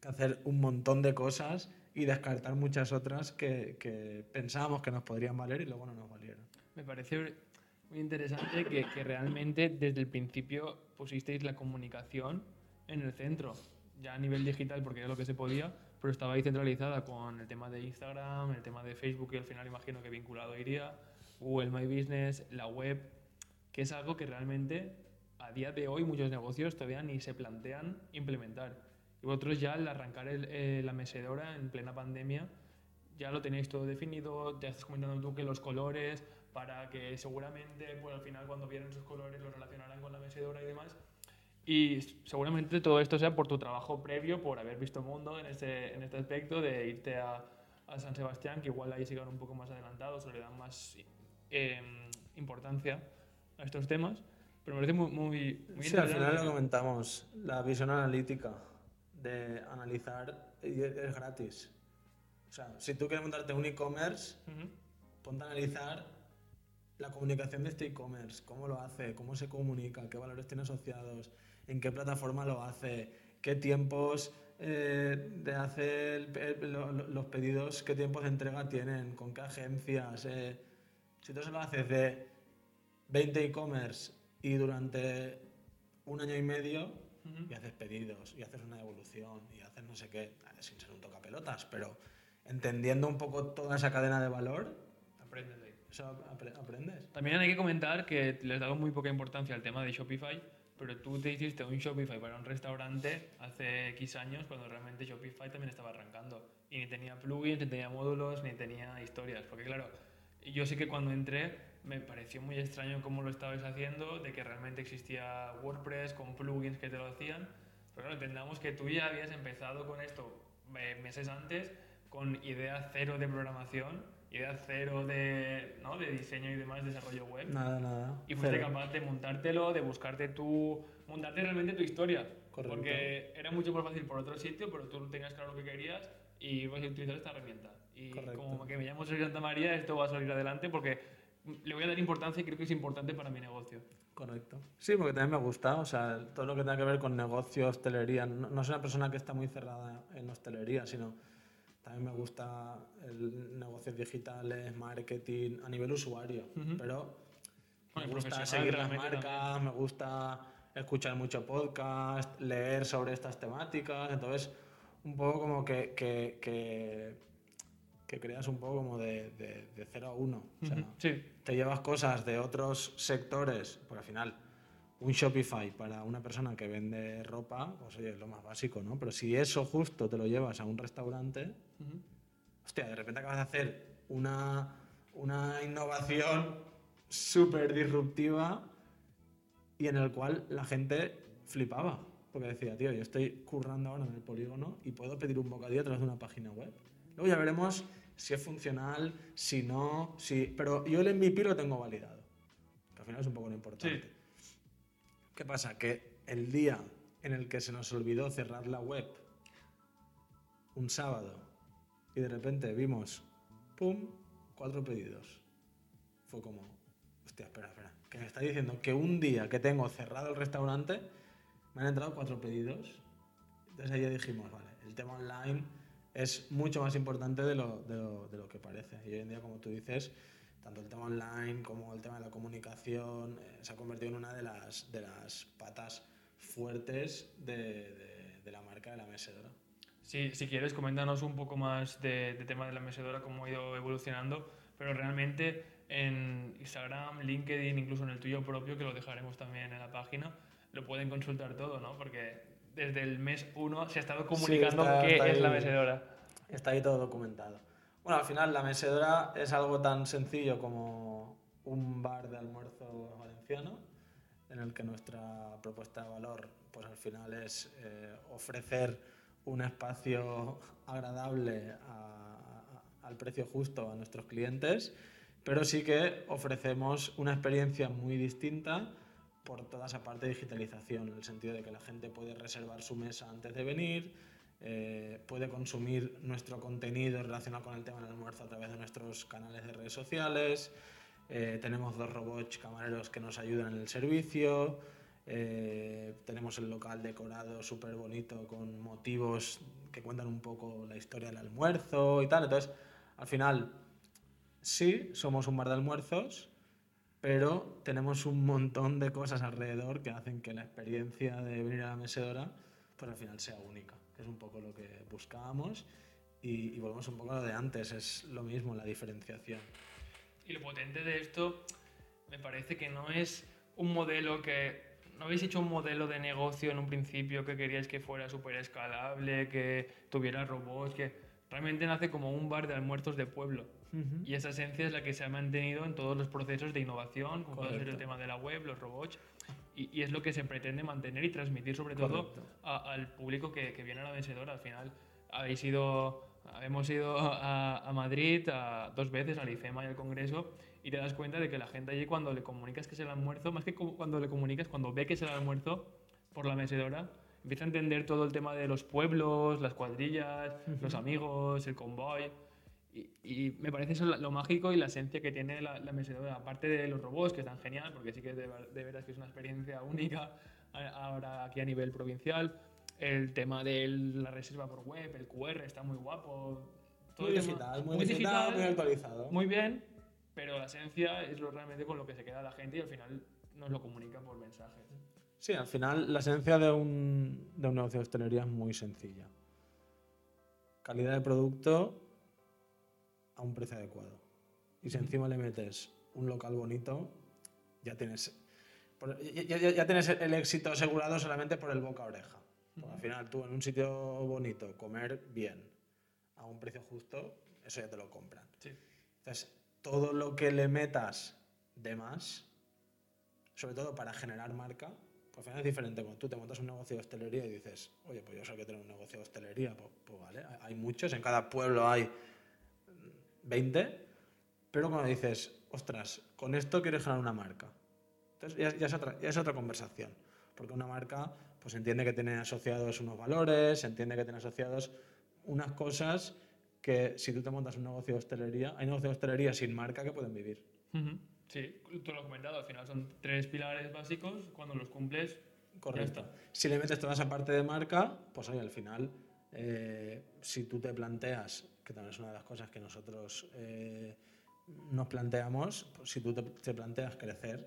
que hacer un montón de cosas y descartar muchas otras que, que pensábamos que nos podrían valer y luego no nos valieron. Me parece muy interesante que, que realmente desde el principio pusisteis la comunicación en el centro, ya a nivel digital porque era lo que se podía, pero estaba ahí centralizada con el tema de Instagram, el tema de Facebook y al final imagino que vinculado iría, Google My Business, la web, que es algo que realmente a día de hoy muchos negocios todavía ni se plantean implementar. Y vosotros ya al arrancar el, eh, la mesedora en plena pandemia, ya lo tenéis todo definido, ya estás comentando tú que los colores, para que seguramente pues, al final cuando vieran esos colores los relacionaran con la mesedora y demás. Y seguramente todo esto sea por tu trabajo previo, por haber visto mundo en este, en este aspecto, de irte a, a San Sebastián, que igual ahí sigan un poco más adelantados o le dan más eh, importancia a estos temas. Pero me parece muy, muy, muy Sí, al final lo comentamos, la visión analítica de analizar y es gratis. O sea, si tú quieres montarte un e-commerce, Ujú. ponte a analizar la comunicación de este e-commerce, cómo lo hace, cómo se comunica, qué valores tiene asociados, en qué plataforma lo hace, qué tiempos eh, de hacer lo- lo- los pedidos, qué tiempos de entrega tienen, con qué agencias. eh. Si tú se lo haces de 20 e-commerce y durante un año y medio Y haces pedidos y haces una evolución y haces no sé qué, sin ser un tocapelotas, pero entendiendo un poco toda esa cadena de valor, Aprendes de apre- aprendes. También hay que comentar que les dado muy poca importancia al tema de Shopify, pero tú te hiciste un Shopify para un restaurante hace X años cuando realmente Shopify también estaba arrancando. Y ni tenía plugins, ni tenía módulos, ni tenía historias. Porque claro, yo sé que cuando entré me pareció muy extraño cómo lo estabais haciendo, de que realmente existía WordPress con plugins que te lo hacían. Pero claro, entendamos que tú ya habías empezado con esto eh, meses antes, con idea cero de programación, idea cero de, ¿no? de diseño y demás, desarrollo web. Nada, nada. Y fuiste Cero. capaz de montártelo, de buscarte tu. montarte realmente tu historia. Correcto. Porque era mucho más fácil por otro sitio, pero tú tenías claro lo que querías y ibas a utilizar esta herramienta. Y Correcto. como que me llamo Sergio Santa María, esto va a salir adelante porque le voy a dar importancia y creo que es importante para mi negocio. Correcto. Sí, porque también me gusta, o sea, todo lo que tenga que ver con negocio, hostelería. No, no soy una persona que está muy cerrada en hostelería, sino también me gusta el negocios digitales, marketing, a nivel usuario. Ujú. Pero me Bueno, gusta seguir las marcas, me gusta escuchar mucho podcast, leer sobre estas temáticas. Entonces, un poco como que, que, que, que creas un poco como de, de, de 0 a 1. O sea, Ujú. Sí, te llevas cosas de otros sectores, porque al final un Shopify para una persona que vende ropa, pues oye, es lo más básico, ¿no? Pero si eso justo te lo llevas a un restaurante, Ujú. hostia, de repente acabas de hacer una, una innovación súper disruptiva y en el cual la gente flipaba. Porque decía, tío, yo estoy currando ahora en el polígono y puedo pedir un bocadillo a través de una página web. Luego ya veremos si es funcional, si no, si... Pero yo el MVP lo tengo validado. Que al final es un poco lo importante. Sí. ¿Qué pasa? Que el día en el que se nos olvidó cerrar la web, un sábado, y de repente vimos, ¡pum!, cuatro pedidos. Fue como, hostia, espera, espera, que me está diciendo que un día que tengo cerrado el restaurante, me han entrado cuatro pedidos. Entonces ahí ya dijimos, vale, el tema online es mucho más importante de lo, de lo, que parece. Y hoy en día, como tú dices, tanto el tema online como el tema de la comunicación eh, se ha convertido en una de las, de las patas fuertes de, de- la marca de la mesedora. Sí, si quieres, coméntanos un poco más de, de tema de la mesedora, cómo ha ido evolucionando, pero realmente en Instagram, LinkedIn, incluso en el tuyo propio, que lo dejaremos también en la página, lo pueden consultar todo, ¿no? Porque desde el mes 1 se ha estado comunicando está- qué está es la ahí. mesedora. Está ahí todo documentado. Bueno, al final la mesedora es algo tan sencillo como un bar de almuerzo valenciano, en el que nuestra propuesta de valor, pues al final es eh, ofrecer un espacio agradable a, a- al precio justo a nuestros clientes, pero sí que ofrecemos una experiencia muy distinta por toda esa parte de digitalización, en el sentido de que la gente puede reservar su mesa antes de venir, eh, puede consumir nuestro contenido relacionado con el tema del almuerzo a través de nuestros canales de redes sociales, eh, tenemos dos robots camareros que nos ayudan en el servicio, eh, tenemos el local decorado súper bonito con motivos que cuentan un poco la historia del almuerzo y tal, entonces al final sí, somos un bar de almuerzos, pero tenemos un montón de cosas alrededor que hacen que la experiencia de venir a la mesedora pues al final sea única, que es un poco lo que buscábamos y, y volvemos un poco a lo de antes, es lo mismo, la diferenciación. Y lo potente de esto me parece que no es un modelo que... No habéis hecho un modelo de negocio en un principio que queríais que fuera súper escalable, que tuviera robots, que realmente nace como un bar de almuerzos de pueblo. Y esa esencia es la que se ha mantenido en todos los procesos de innovación, como puede ser el tema de la web, los robots, y, y, es lo que se pretende mantener y transmitir sobre todo a, al público que, que, viene a la vencedora. Al final habéis ido, hemos ido a, a Madrid a, dos veces, al IFEMA y al Congreso, y te das cuenta de que la gente allí cuando le comunicas que es el almuerzo, más que cuando le comunicas, cuando ve que es el almuerzo por la mecedora, empieza a entender todo el tema de los pueblos, las cuadrillas, uh -huh. los amigos, el convoy. Y, y, me parece eso lo mágico y la esencia que tiene la, la aparte de los robots, que están genial, porque sí que de, de veras que es una experiencia única ahora aquí a nivel provincial. El tema de la reserva por web, el QR, está muy guapo. Todo muy, digital, muy, muy digital, digital, muy actualizado. Muy bien, pero la esencia es lo realmente con lo que se queda la gente y al final nos lo comunica por mensajes. Sí, al final la esencia de un, de un negocio de hostelería es muy sencilla. Calidad de producto a un precio adecuado. Y si encima le metes un local bonito, ya tienes, ya, ya, ya tienes el éxito asegurado solamente por el boca a oreja. Porque al final tú en un sitio bonito, comer bien, a un precio justo, eso ya te lo compran. Sí. Entonces, todo lo que le metas de más, sobre todo para generar marca, pues al final es diferente. Cuando tú te montas un negocio de hostelería y dices, oye, pues yo sé que tener un negocio de hostelería, pues, pues vale, hay muchos, en cada pueblo hay 20, pero cuando dices, ostras, con esto quiero generar una marca. Entonces ya, ya, es otra, ya, es otra, conversación, porque una marca pues entiende que tiene asociados unos valores, entiende que tiene asociados unas cosas que si tú te montas un negocio de hostelería, hay negocios de hostelería sin marca que pueden vivir. Uh -huh. Sí, tú lo has comentado, al final son tres pilares básicos, cuando los cumples, correcto. Si le metes toda esa parte de marca, pues oye, al final, eh, si tú te planteas que también es una de las cosas que nosotros eh, nos planteamos, pues si tú te, te, planteas crecer,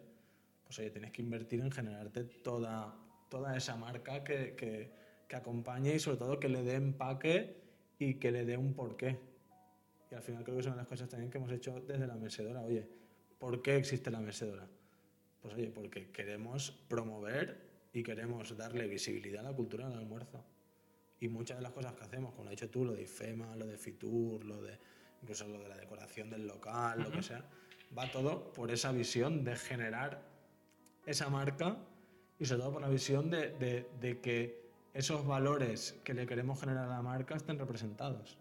pues oye, tienes que invertir en generarte toda, toda esa marca que, que, que acompañe y sobre todo que le dé empaque y que le dé un porqué. Y al final creo que son las cosas también que hemos hecho desde la mesedora. Oye, ¿por qué existe la mesedora? Pues oye, porque queremos promover y queremos darle visibilidad a la cultura del almuerzo. Y muchas de las cosas que hacemos, como has dicho tú, lo de IFEMA, lo de FITUR, lo de, incluso lo de la decoración del local, uh -huh. lo que sea, va todo por esa visión de generar esa marca y sobre todo por la visión de, de, de que esos valores que le queremos generar a la marca estén representados.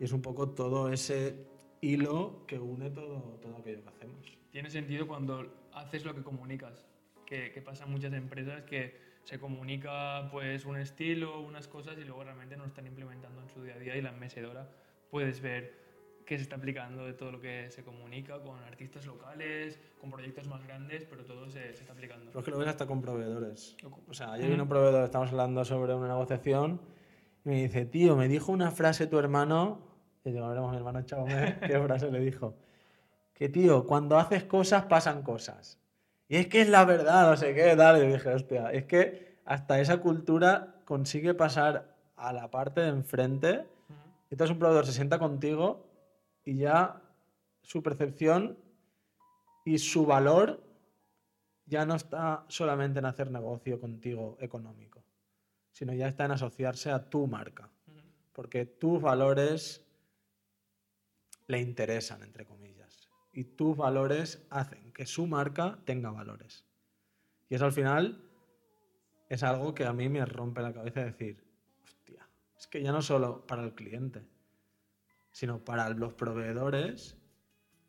Y es un poco todo ese hilo que une todo, todo aquello que hacemos. Tiene sentido cuando haces lo que comunicas, que, que pasa en muchas empresas que se comunica pues un estilo, unas cosas y luego realmente no lo están implementando en su día a día y la mesedora puedes ver qué se está aplicando de todo lo que se comunica con artistas locales, con proyectos más grandes, pero todo se, se está aplicando. Pero es que lo ves hasta con proveedores. O sea, ayer vino un proveedor, estamos hablando sobre una negociación y me dice, tío, me dijo una frase tu hermano, y digo, veremos mi hermano Chaume, ¿qué frase le dijo? Que tío, cuando haces cosas pasan cosas. Y es que es la verdad, no sé qué, tal. Y dije, hostia, es que hasta esa cultura consigue pasar a la parte de enfrente. Uh -huh. Entonces un proveedor se sienta contigo y ya su percepción y su valor ya no está solamente en hacer negocio contigo económico, sino ya está en asociarse a tu marca. Porque tus valores le interesan, entre comillas y tus valores hacen que su marca tenga valores. Y eso al final es algo que a mí me rompe la cabeza decir, hostia, es que ya no solo para el cliente, sino para los proveedores,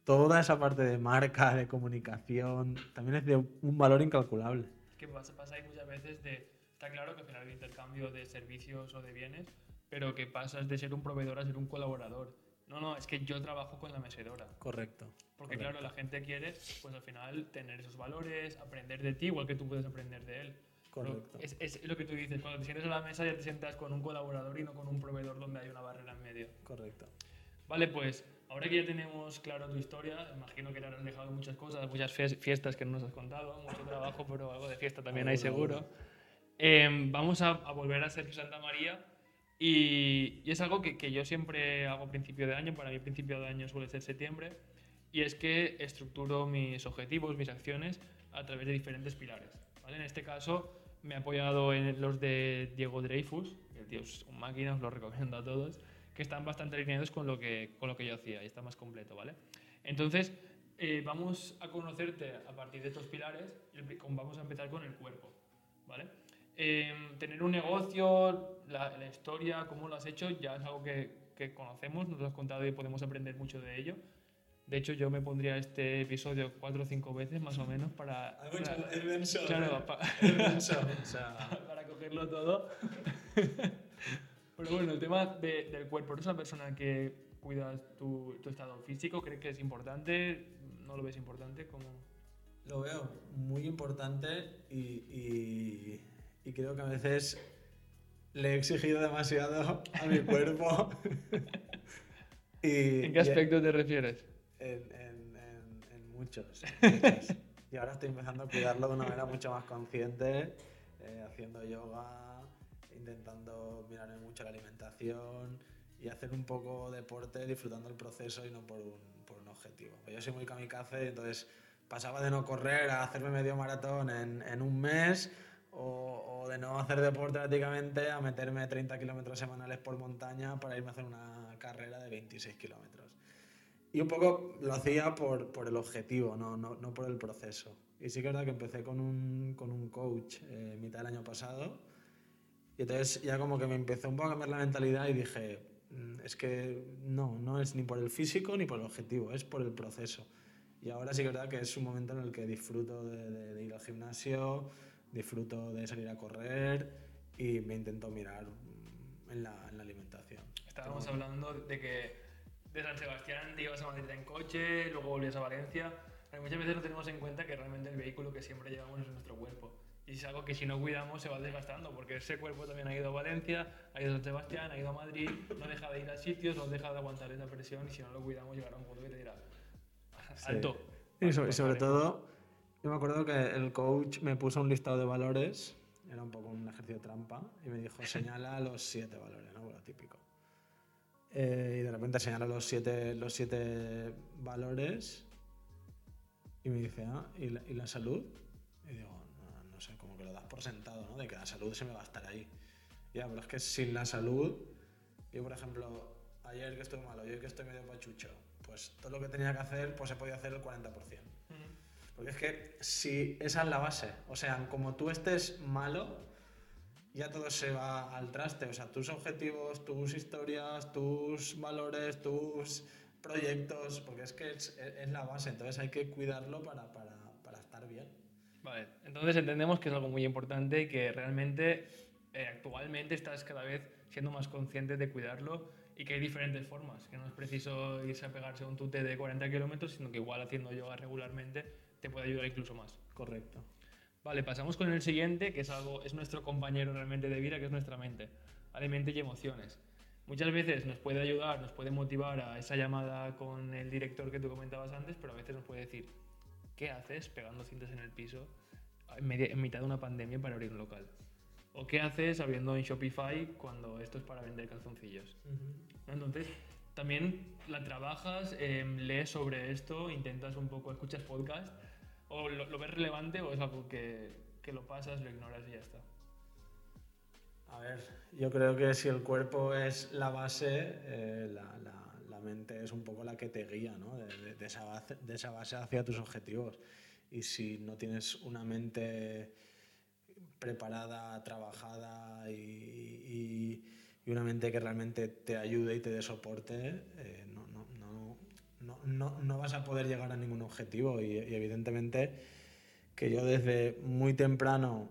toda esa parte de marca, de comunicación, también es de un valor incalculable. Que pasa, pasa ahí muchas veces de, está claro que al final hay intercambio de servicios o de bienes, pero que pasas de ser un proveedor a ser un colaborador. No, no, es que yo trabajo con la mesedora. Correcto. Porque correcto. claro, la gente quiere, pues al final, tener esos valores, aprender de ti, igual que tú puedes aprender de él. Correcto. Es, es lo que tú dices, cuando te sientes a la mesa ya te sientas con un colaborador y no con un proveedor donde hay una barrera en medio. Correcto. Vale, pues ahora que ya tenemos claro tu historia, imagino que te habrán dejado muchas cosas, muchas fies- fiestas que no nos has contado, mucho trabajo, pero algo de fiesta también hay seguro. Em, vamos a, a volver a Sergio Santa María y, es algo que, yo siempre hago a principio de año, para mí principio de año suele ser septiembre, y es que estructuro mis objetivos, mis acciones a través de diferentes pilares. En este caso me he apoyado en los de Diego Dreyfus, el tío es un máquina, lo recomiendo a todos, que están bastante alineados con lo que, con lo que yo hacía y está más completo, ¿vale? Entonces, eh, vamos a conocerte a partir de estos pilares y vamos a empezar con el cuerpo, ¿vale? Eh, tener un negocio, la, la historia, cómo lo has hecho, ya es algo que, que conocemos, nos lo has contado y podemos aprender mucho de ello. De hecho, yo me pondría este episodio cuatro o cinco veces más o menos para, para- cogerlo todo. Pero bueno, el tema de- del cuerpo, ¿eres una persona que cuidas tu, tu estado físico? ¿Crees que es importante? ¿No lo ves importante? como Lo veo muy importante y, y- y creo que a veces le he exigido demasiado a mi cuerpo. y, ¿En qué y- aspecto te refieres? En, en- en- en muchos. muchos. y ahora estoy empezando a cuidarlo de una manera mucho más consciente, eh, haciendo yoga, intentando mirarme mucho la alimentación y hacer un poco deporte disfrutando el proceso y no por un, por un objetivo. Yo soy muy kamikaze, entonces pasaba de no correr a hacerme medio maratón en, en un mes o, o de no hacer deporte prácticamente a meterme 30 kilómetros semanales por montaña para irme a hacer una carrera de 26 kilómetros. Y un poco lo hacía por, por el objetivo, no, no, no por el proceso. Y sí que es verdad que empecé con un, con un coach eh, mitad del año pasado. Y entonces ya como que me empezó un poco a cambiar la mentalidad y dije, "Mm, es que no, no es ni por el físico ni por el objetivo, es por el proceso. Y ahora sí que es verdad que es un momento en el que disfruto de, de- de ir al gimnasio, disfruto de salir a correr y me intento mirar mm, en la, en la alimentación. Estábamos hablando de que de San Sebastián te ibas a Madrid en coche, luego volvías a Valencia. Pero muchas veces no tenemos en cuenta que realmente el vehículo que siempre llevamos es nuestro cuerpo. Y es algo que si no cuidamos se va desgastando, porque ese cuerpo también ha ido a Valencia, ha ido a San Sebastián, ha ido a Madrid, no deja de ir a sitios, no deja de aguantar esa presión y si no lo cuidamos llegará un punto que te dirá, Sí. alto. Y sobre, Vale, sobre todo, yo me acuerdo que el coach me puso un listado de valores, era un poco un ejercicio trampa, y me dijo, señala los siete valores, ¿no? Lo típico. Eh, y de repente señala los siete, los siete valores y me dice, ah, ¿y la, y la salud? Y digo, no, no sé, como que lo das por sentado, ¿no? De que la salud se me va a estar ahí. Ya, pero es que sin la salud, yo por ejemplo, ayer que estoy malo, yo que estoy medio pachucho, pues todo lo que tenía que hacer, pues he podido hacer el 40%. Ujú. Porque es que si esa es la base, o sea, como tú estés malo, ya todo se va al traste. O sea, tus objetivos, tus historias, tus valores, tus proyectos, porque es que es, es la base, entonces hay que cuidarlo para, para, para estar bien. Vale, entonces entendemos que es algo muy importante y que realmente eh, actualmente estás cada vez siendo más consciente de cuidarlo y que hay diferentes formas, que no es preciso irse a pegarse un tute de 40 kilómetros, sino que igual haciendo yoga regularmente te puede ayudar incluso más. Correcto. Vale, pasamos con el siguiente, que es algo, es nuestro compañero realmente de vida, que es nuestra mente. Vale, mente y emociones. Muchas veces nos puede ayudar, nos puede motivar a esa llamada con el director que tú comentabas antes, pero a veces nos puede decir, ¿qué haces pegando cintas en el piso en, mitad de una pandemia para abrir un local? ¿O qué haces abriendo en Shopify cuando esto es para vender calzoncillos? ¿no? Entonces, también la trabajas, em, lees sobre esto, intentas un poco, escuchas podcast, o lo, lo ves relevante o es algo que, que lo pasas, lo ignoras y ya está. A ver, yo creo que si el cuerpo es la base, eh, la, la- la mente es un poco la que te guía, ¿no? De, de- de esa base, de esa base hacia tus objetivos. Y si no tienes una mente preparada, trabajada y, y- y una mente que realmente te ayude y te dé soporte, eh, no, no, vas a poder llegar a ningún objetivo. Y, evidentemente que yo desde muy temprano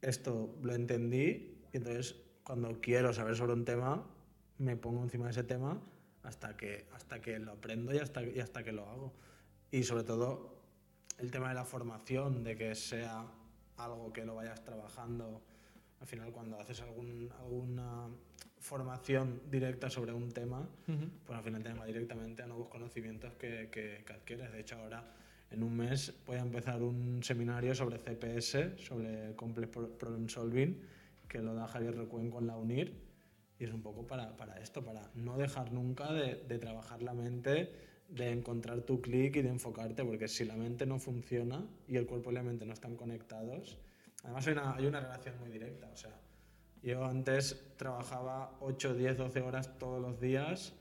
esto lo entendí y entonces cuando quiero saber sobre un tema me pongo encima de ese tema hasta que, hasta que lo aprendo y hasta, hasta que lo hago. Y sobre todo el tema de la formación, de que sea algo que lo vayas trabajando. Al final, cuando haces algún, alguna formación directa sobre un tema, pues al final te llama directamente a nuevos conocimientos que, que, que, adquieres. De hecho, ahora en un mes voy a empezar un seminario sobre CPS, sobre Complex Problem Solving, que lo da Javier Recuen con la UNIR. Y es un poco para, para esto, para no dejar nunca de, de trabajar la mente, de encontrar tu clic y de enfocarte, porque si la mente no funciona y el cuerpo y la mente no están conectados, además hay una, hay una relación muy directa. O sea, yo antes trabajaba 8, 10, 12 horas todos los días,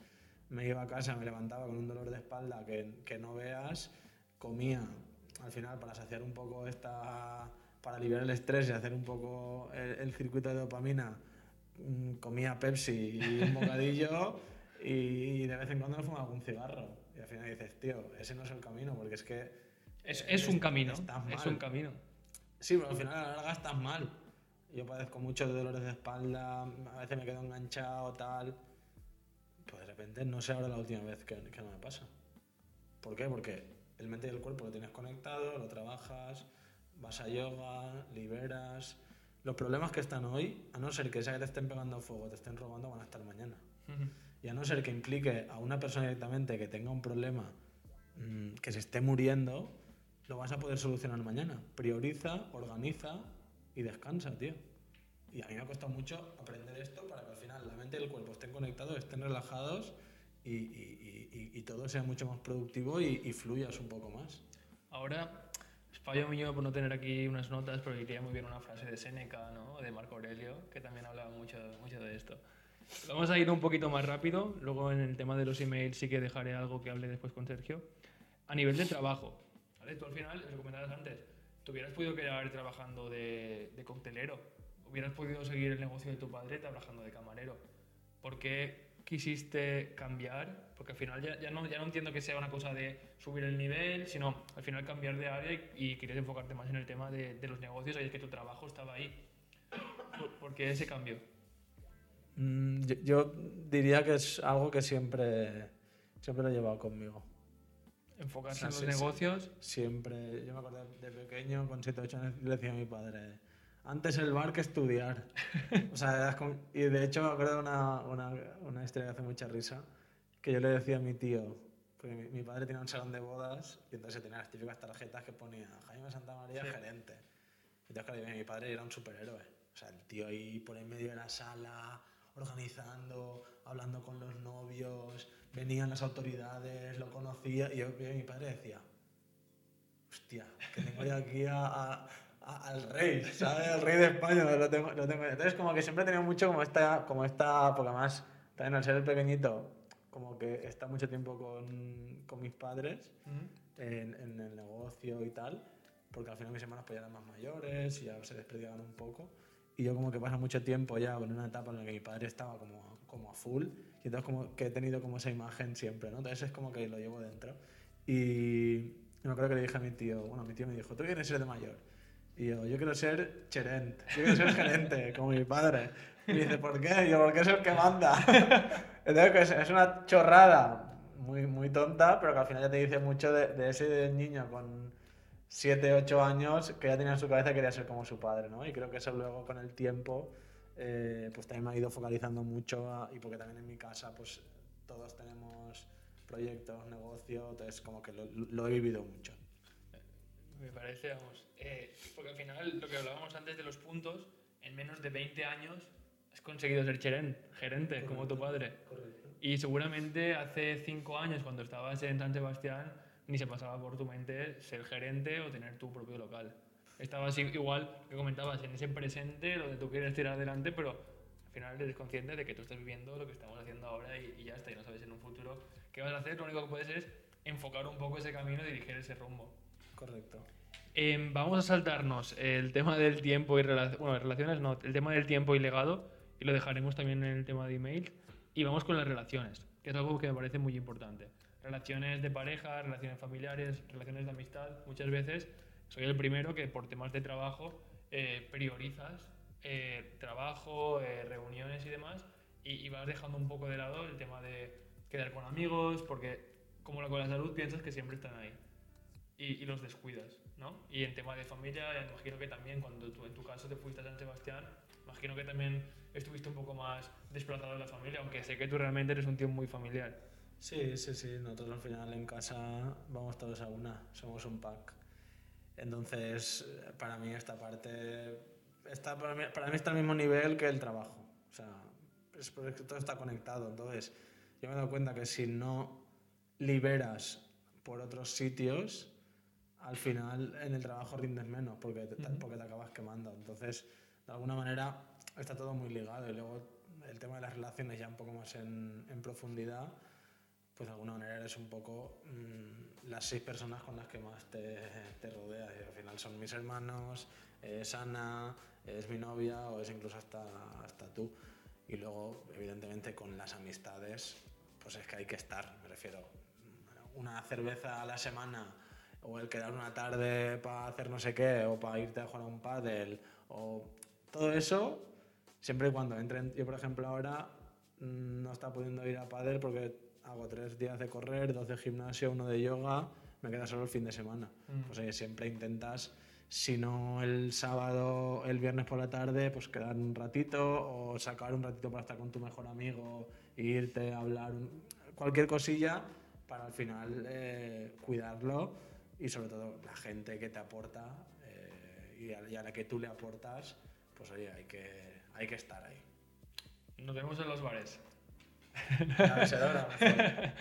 me iba a casa, me levantaba con un dolor de espalda que, que no veas, comía al final para saciar un poco esta para aliviar el estrés y hacer un poco el, el circuito de dopamina mm, comía Pepsi y un bocadillo y de vez en cuando me fumaba un cigarro y al final dices, tío, ese no es el camino, porque es que... Es, es un camino, es un camino. Sí, pero al final a la larga estás mal. Yo padezco mucho de dolores de espalda, a veces me quedo enganchado, tal. Pues de repente no sé ahora la última vez que, que no me pasa. ¿Por qué? Porque el mente y el cuerpo lo tienes conectado, lo trabajas, vas a yoga, liberas. Los problemas que están hoy, a no ser que sea que te estén pegando fuego, te estén robando, van a estar mañana. Uh -huh y a no ser que implique a una persona directamente que tenga un problema mmm, que se esté muriendo, lo vas a poder solucionar mañana. Prioriza, organiza y descansa, tío. Y a mí me ha costado mucho aprender esto para que al final la mente y el cuerpo estén conectados, estén relajados y, todo sea mucho más productivo y, fluyas un poco más. Ahora, es fallo mío por no tener aquí unas notas, porque iría muy bien una frase de Séneca, ¿no? de Marco Aurelio, que también hablaba mucho, mucho de esto. Vamos a ir un poquito más rápido. Luego en el tema de los emails sí que dejaré algo que hable después con Sergio. A nivel de trabajo, ¿vale? Tú al final, lo comentabas antes, tú hubieras podido quedar trabajando de, de coctelero, hubieras podido seguir el negocio de tu padre trabajando de camarero. ¿Por qué quisiste cambiar? Porque al final ya, ya, no, ya no entiendo que sea una cosa de subir el nivel, sino al final cambiar de área y, y querías enfocarte más en el tema de, de los negocios y es que tu trabajo estaba ahí. ¿Por, ¿Por qué ese cambio? Mm, yo, yo, diría que es algo que siempre, siempre lo he llevado conmigo. Enfocarse o sea, en los sí, negocios. Siempre. Yo me acuerdo de pequeño, con 7 8 años, le decía a mi padre, antes el bar que estudiar. o sea, y de hecho me acuerdo de una, una, una, historia que hace mucha risa, que yo le decía a mi tío, porque mi, mi padre tenía un salón de bodas y entonces tenía las típicas tarjetas que ponía Jaime Santa María, sí. gerente. Entonces, claro, mi padre era un superhéroe. O sea, el tío ahí por en medio de la sala, organizando, hablando con los novios, venían las autoridades, lo conocía, y yo, mi padre decía, hostia, que tengo yo aquí a, a, a, al rey, ¿sabes? Al rey de España, lo tengo, lo tengo. Entonces como que siempre he tenido mucho como esta, como esta, porque además también al ser el pequeñito, como que está mucho tiempo con, con mis padres en, en, el negocio y tal, porque al final mis hermanos pues ya eran más mayores y ya se despreciaban un poco y yo como que pasa mucho tiempo ya en una etapa en la que mi padre estaba como, como a full y entonces como que he tenido como esa imagen siempre, ¿no? Entonces es como que lo llevo dentro. Y me acuerdo que le dije a mi tío, bueno, mi tío me dijo, ¿tú quieres ser de mayor? Y yo, yo quiero ser gerente, yo quiero ser gerente, como mi padre. Y me dice, ¿por qué? Y yo, porque es el que manda. Entonces es una chorrada muy, muy tonta, pero que al final ya te dice mucho de, de ese niño con 7, 8 años que ya tenía en su cabeza que quería ser como su padre, ¿no? Y creo que eso luego con el tiempo eh, pues también me ha ido focalizando mucho a, y porque también en mi casa pues todos tenemos proyectos, negocios, entonces como que lo, lo he vivido mucho. Me parece, vamos, eh, porque al final lo que hablábamos antes de los puntos, en menos de 20 años has conseguido ser gerente, Correcto. como tu padre. Correcto. Y seguramente hace 5 años cuando estabas en San Sebastián ni se pasaba por tu mente ser gerente o tener tu propio local. Estabas igual que comentabas en ese presente donde tú quieres tirar adelante, pero al final eres consciente de que tú estás viviendo lo que estamos haciendo ahora y, y ya está, y no sabes en un futuro qué vas a hacer, lo único que puedes es enfocar un poco ese camino y dirigir ese rumbo. Correcto. Eh, vamos a saltarnos el tema del tiempo y relaciones, bueno, relaciones no, el tema del tiempo y legado y lo dejaremos también en el tema de email. Y vamos con las relaciones, que es algo que me parece muy importante. Relaciones de pareja, relaciones familiares, relaciones de amistad. Muchas veces soy el primero que por temas de trabajo eh, priorizas eh, trabajo, eh, reuniones y demás, y, y, vas dejando un poco de lado el tema de quedar con amigos, porque como con la salud piensas que siempre están ahí y, y, los descuidas, ¿no? Y en tema de familia, imagino que también cuando tú en tu caso te fuiste a San Sebastián, imagino que también estuviste un poco más desplazado de la familia, aunque sé que tú realmente eres un tío muy familiar. Sí, sí, sí. Nosotros al final en casa vamos todos a una, somos un pack. Entonces, para mí esta parte, está, para, mí, para mí está al mismo nivel que el trabajo. O sea, es porque todo está conectado. Entonces, yo me he dado cuenta que si no liberas por otros sitios, al final en el trabajo rindes menos porque te, uh -huh. porque te acabas quemando. Entonces, de alguna manera, está todo muy ligado. Y luego el tema de las relaciones ya un poco más en, en profundidad, pues de alguna manera eres un poco mmm, las seis personas con las que más te, te rodeas. Y al final son mis hermanos, es Ana, es mi novia o es incluso hasta, hasta tú. Y luego, evidentemente, con las amistades, pues es que hay que estar, me refiero. Una cerveza a la semana o el quedar una tarde para hacer no sé qué o para irte a jugar a un pádel o todo eso siempre y cuando entren yo por ejemplo ahora mm, no está pudiendo ir a pádel porque hago tres días de correr dos de gimnasio uno de yoga me queda solo el fin de semana mm. pues oye, siempre intentas si no el sábado el viernes por la tarde pues quedar un ratito o sacar un ratito para estar con tu mejor amigo irte a hablar cualquier cosilla para al final eh, cuidarlo y sobre todo la gente que te aporta eh, y, a, y, a, la que tú le aportas, pues oye, hay que, hay que estar ahí. Nos vemos en los bares. La besedora,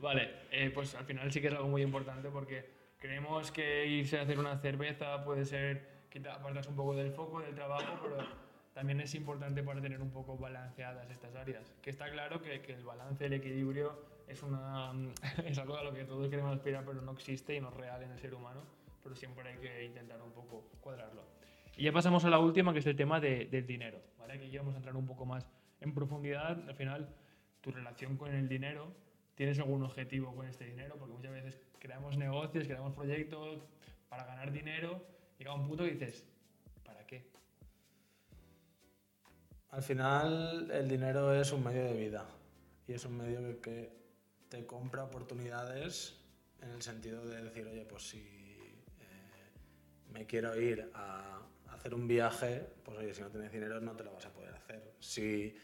vale, eh, pues al final sí que es algo muy importante porque creemos que irse a hacer una cerveza puede ser que te apartas un poco del foco del trabajo, pero también es importante para tener un poco balanceadas estas áreas. Que está claro que, que el balance, el equilibrio es, una, es algo a lo que todos queremos aspirar, pero no existe y no es real en el ser humano, pero siempre hay que intentar un poco cuadrarlo. Y ya pasamos a la última, que es el tema de, del dinero, ¿vale? Aquí vamos a entrar un poco más en profundidad. Al final, tu relación con el dinero, ¿tienes algún objetivo con este dinero? Porque muchas veces creamos negocios, creamos proyectos para ganar dinero, llega un punto que dices, ¿para qué? Al final, el dinero es un medio de vida y es un medio que, te compra oportunidades en el sentido de decir, oye, pues si eh, me quiero ir a hacer un viaje, pues oye, si no tienes dinero no te lo vas a poder hacer. Si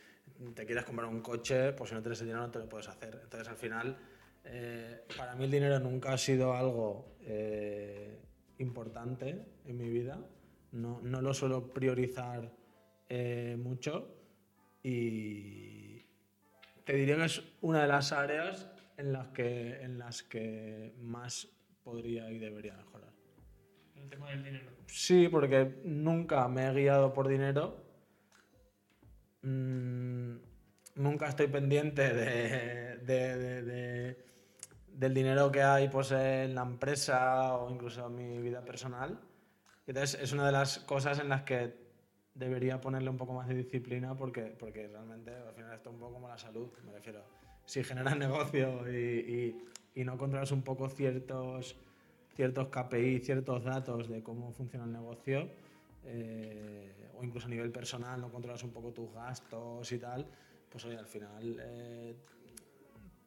te quieres comprar un coche, pues si no tienes el dinero no te lo puedes hacer. Entonces al final, eh, para mí el dinero nunca ha sido algo eh, importante en mi vida. No, no lo suelo priorizar eh, mucho y te diría que es una de las áreas en las que, en las que más podría y debería mejorar. El tema del dinero. Sí, porque nunca me he guiado por dinero. Mm, nunca estoy pendiente de, de, de, del dinero que hay pues, en la empresa o incluso en mi vida personal. Entonces es una de las cosas en las que debería ponerle un poco más de disciplina porque, porque realmente al final esto es un poco como la salud, me refiero si generas negocio y, y, y, no controlas un poco ciertos, ciertos KPI, ciertos datos de cómo funciona el negocio, eh, o incluso a nivel personal no controlas un poco tus gastos y tal, pues oye, al final eh,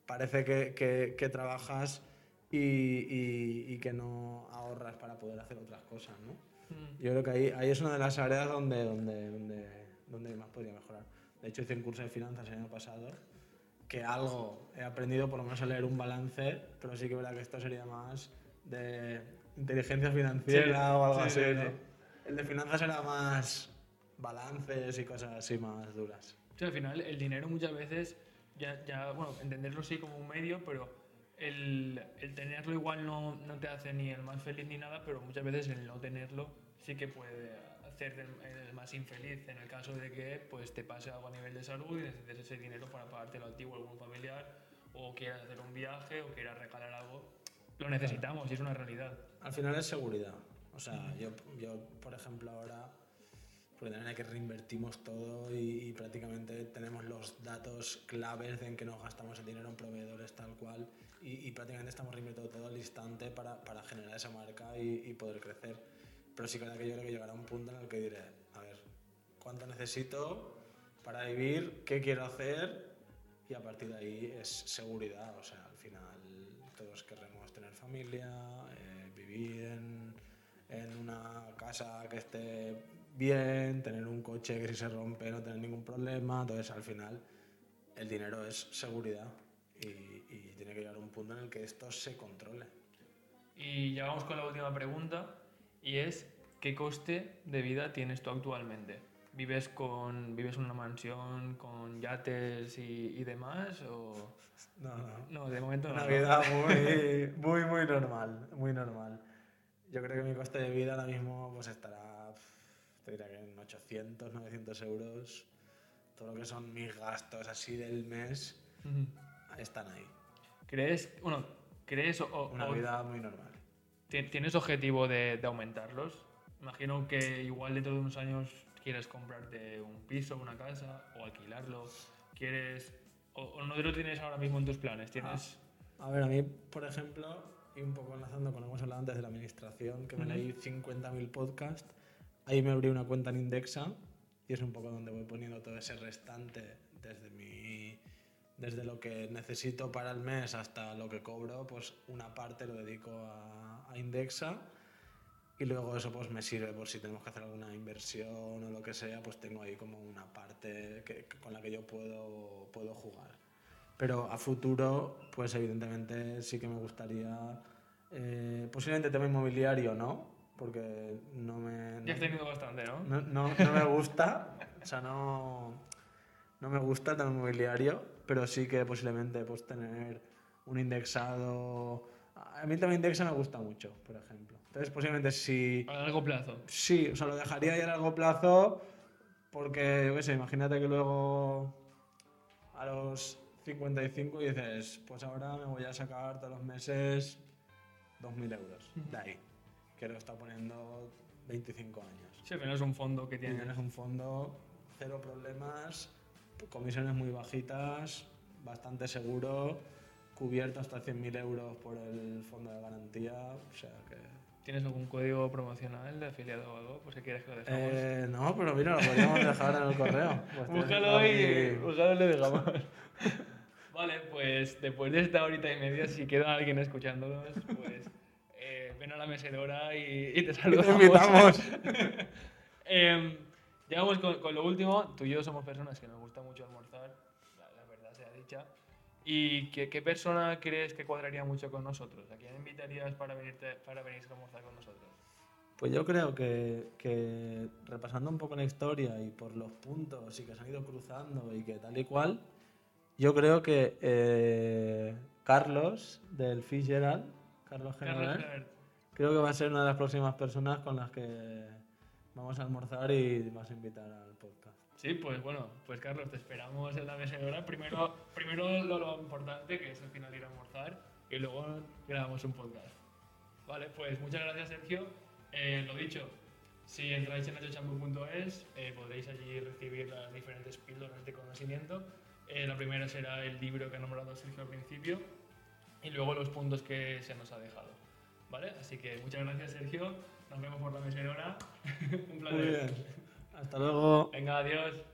parece que, que, que trabajas y, y, que no ahorras para poder hacer otras cosas, ¿no? Mm. Yo creo que ahí, ahí, es una de las áreas donde, donde, donde, donde más podría mejorar. De hecho, hice un curso de finanzas el año pasado que algo he aprendido, por lo menos a leer un balance, pero sí que verdad que esto sería más de inteligencia financiera sí, o algo sí, así. Sí, el de finanzas era más balances y cosas así más duras. Sí, al final el dinero muchas veces, ya, ya bueno, entenderlo sí como un medio, pero el, el tenerlo igual no, no, te hace ni el más feliz ni nada, pero muchas veces el no tenerlo sí que puede hacerte el, el más infeliz en el caso de que pues, te pase algo a nivel de salud y necesites ese dinero para pagártelo a ti o a algún familiar, o quieras hacer un viaje o quieras regalar algo. Lo necesitamos y es una realidad. Al final es seguridad. O sea, yo, yo por ejemplo, ahora porque también que reinvertimos todo y, y prácticamente tenemos los datos claves de en que nos gastamos el dinero en proveedores tal cual y, y prácticamente estamos reinvirtiendo todo al instante para, para generar esa marca y, y poder crecer. Pero sí que que yo creo que llegará un punto en el que diré, a ver, ¿cuánto necesito para vivir? ¿Qué quiero hacer? Y a partir de ahí es seguridad, o sea, al final todos querremos tener familia, eh, vivir en, en una casa que esté bien, tener un coche que si se rompe no tener ningún problema, entonces al final el dinero es seguridad y, y tiene que llegar a un punto en el que esto se controle. Y ya vamos con la última pregunta y es ¿qué coste de vida tienes tú actualmente? ¿Vives, con, ¿Vives en una mansión con yates y, y demás? O... No, no. No, de momento no. Una vida muy, muy, muy normal, muy normal. Yo creo que mi coste de vida ahora mismo pues estará, te diría que en 800, 900 euros. Todo lo que son mis gastos así del mes Ujú. están ahí. ¿Crees, bueno, ¿crees o, Una o vida muy normal. ti- tienes objetivo de, de aumentarlos? Imagino que igual dentro de unos años quieres comprarte un piso, una casa o alquilarlo. ¿Quieres o, o no lo tienes ahora mismo en tus planes? ¿Tienes A ver, a mí, por ejemplo, y un poco enlazando con lo que hemos hablado antes de la administración, que me leí 50.000 podcasts, ahí me abrí una cuenta en Indexa y es un poco donde voy poniendo todo ese restante desde mi desde lo que necesito para el mes hasta lo que cobro, pues una parte lo dedico a, a Indexa y luego eso pues me sirve por si tenemos que hacer alguna inversión o lo que sea, pues tengo ahí como una parte que- con la que yo puedo, puedo jugar. Pero a futuro, pues evidentemente sí que me gustaría, eh, posiblemente tema inmobiliario, ¿no? Porque no me... ya has tenido bastante, ¿no? No, no, no me gusta, o sea, no, no me gusta el tema inmobiliario, pero sí que posiblemente pues tener un indexado... A mí tema indexa me gusta mucho, por ejemplo. Entonces posiblemente si... A largo plazo. Sí, o sea, lo dejaría ahí a largo plazo porque, yo qué sé, imagínate que luego a los 55 dices, pues ahora me voy a sacar todos los meses 2.000 euros de ahí, que lo está poniendo 25 años. Sí, pero es un fondo que Y tiene. tienes un fondo, cero problemas, comisiones muy bajitas, bastante seguro, cubierto hasta 100.000 euros por el fondo de garantía, o sea que... ¿Tienes algún código promocional de afiliado o algo? Pues si quieres que lo dejamos. Eh, no, pero mira, lo podríamos dejar en el correo. Pues Búscalo y aquí- búscalo y le dejamos. vale, pues después de esta horita y media, si queda alguien escuchándonos, pues eh, ven a la mecedora y, y te saludamos. Te invitamos. Em, llegamos con, con lo último. Tú y yo somos personas que nos gusta mucho almorzar, la, la verdad sea dicha. ¿Y qué, qué persona crees que cuadraría mucho con nosotros? ¿A quién invitarías para, venirte, para venir a almorzar con nosotros? Pues yo creo que, que repasando un poco la historia y por los puntos y que se han ido cruzando y que tal y cual, yo creo que eh, Carlos del Fitzgerald, Carlos General, creo que va a ser una de las próximas personas con las que vamos a almorzar y vas a invitar podcast. Sí, pues bueno, pues Carlos, te esperamos en la mecedora. Primero, primero lo, lo importante, que es al final ir a almorzar, y luego grabamos un podcast. Vale, pues muchas gracias, Sergio. Eh, lo dicho, si entráis en nachochambu.es eh, podréis allí recibir las diferentes píldoras de conocimiento. Eh, la primera será el libro que ha nombrado Sergio al principio, y luego los puntos que se nos ha dejado. ¿Vale? Así que muchas gracias, Sergio. Nos vemos por la mecedora. un placer. Hasta luego. Venga, adiós.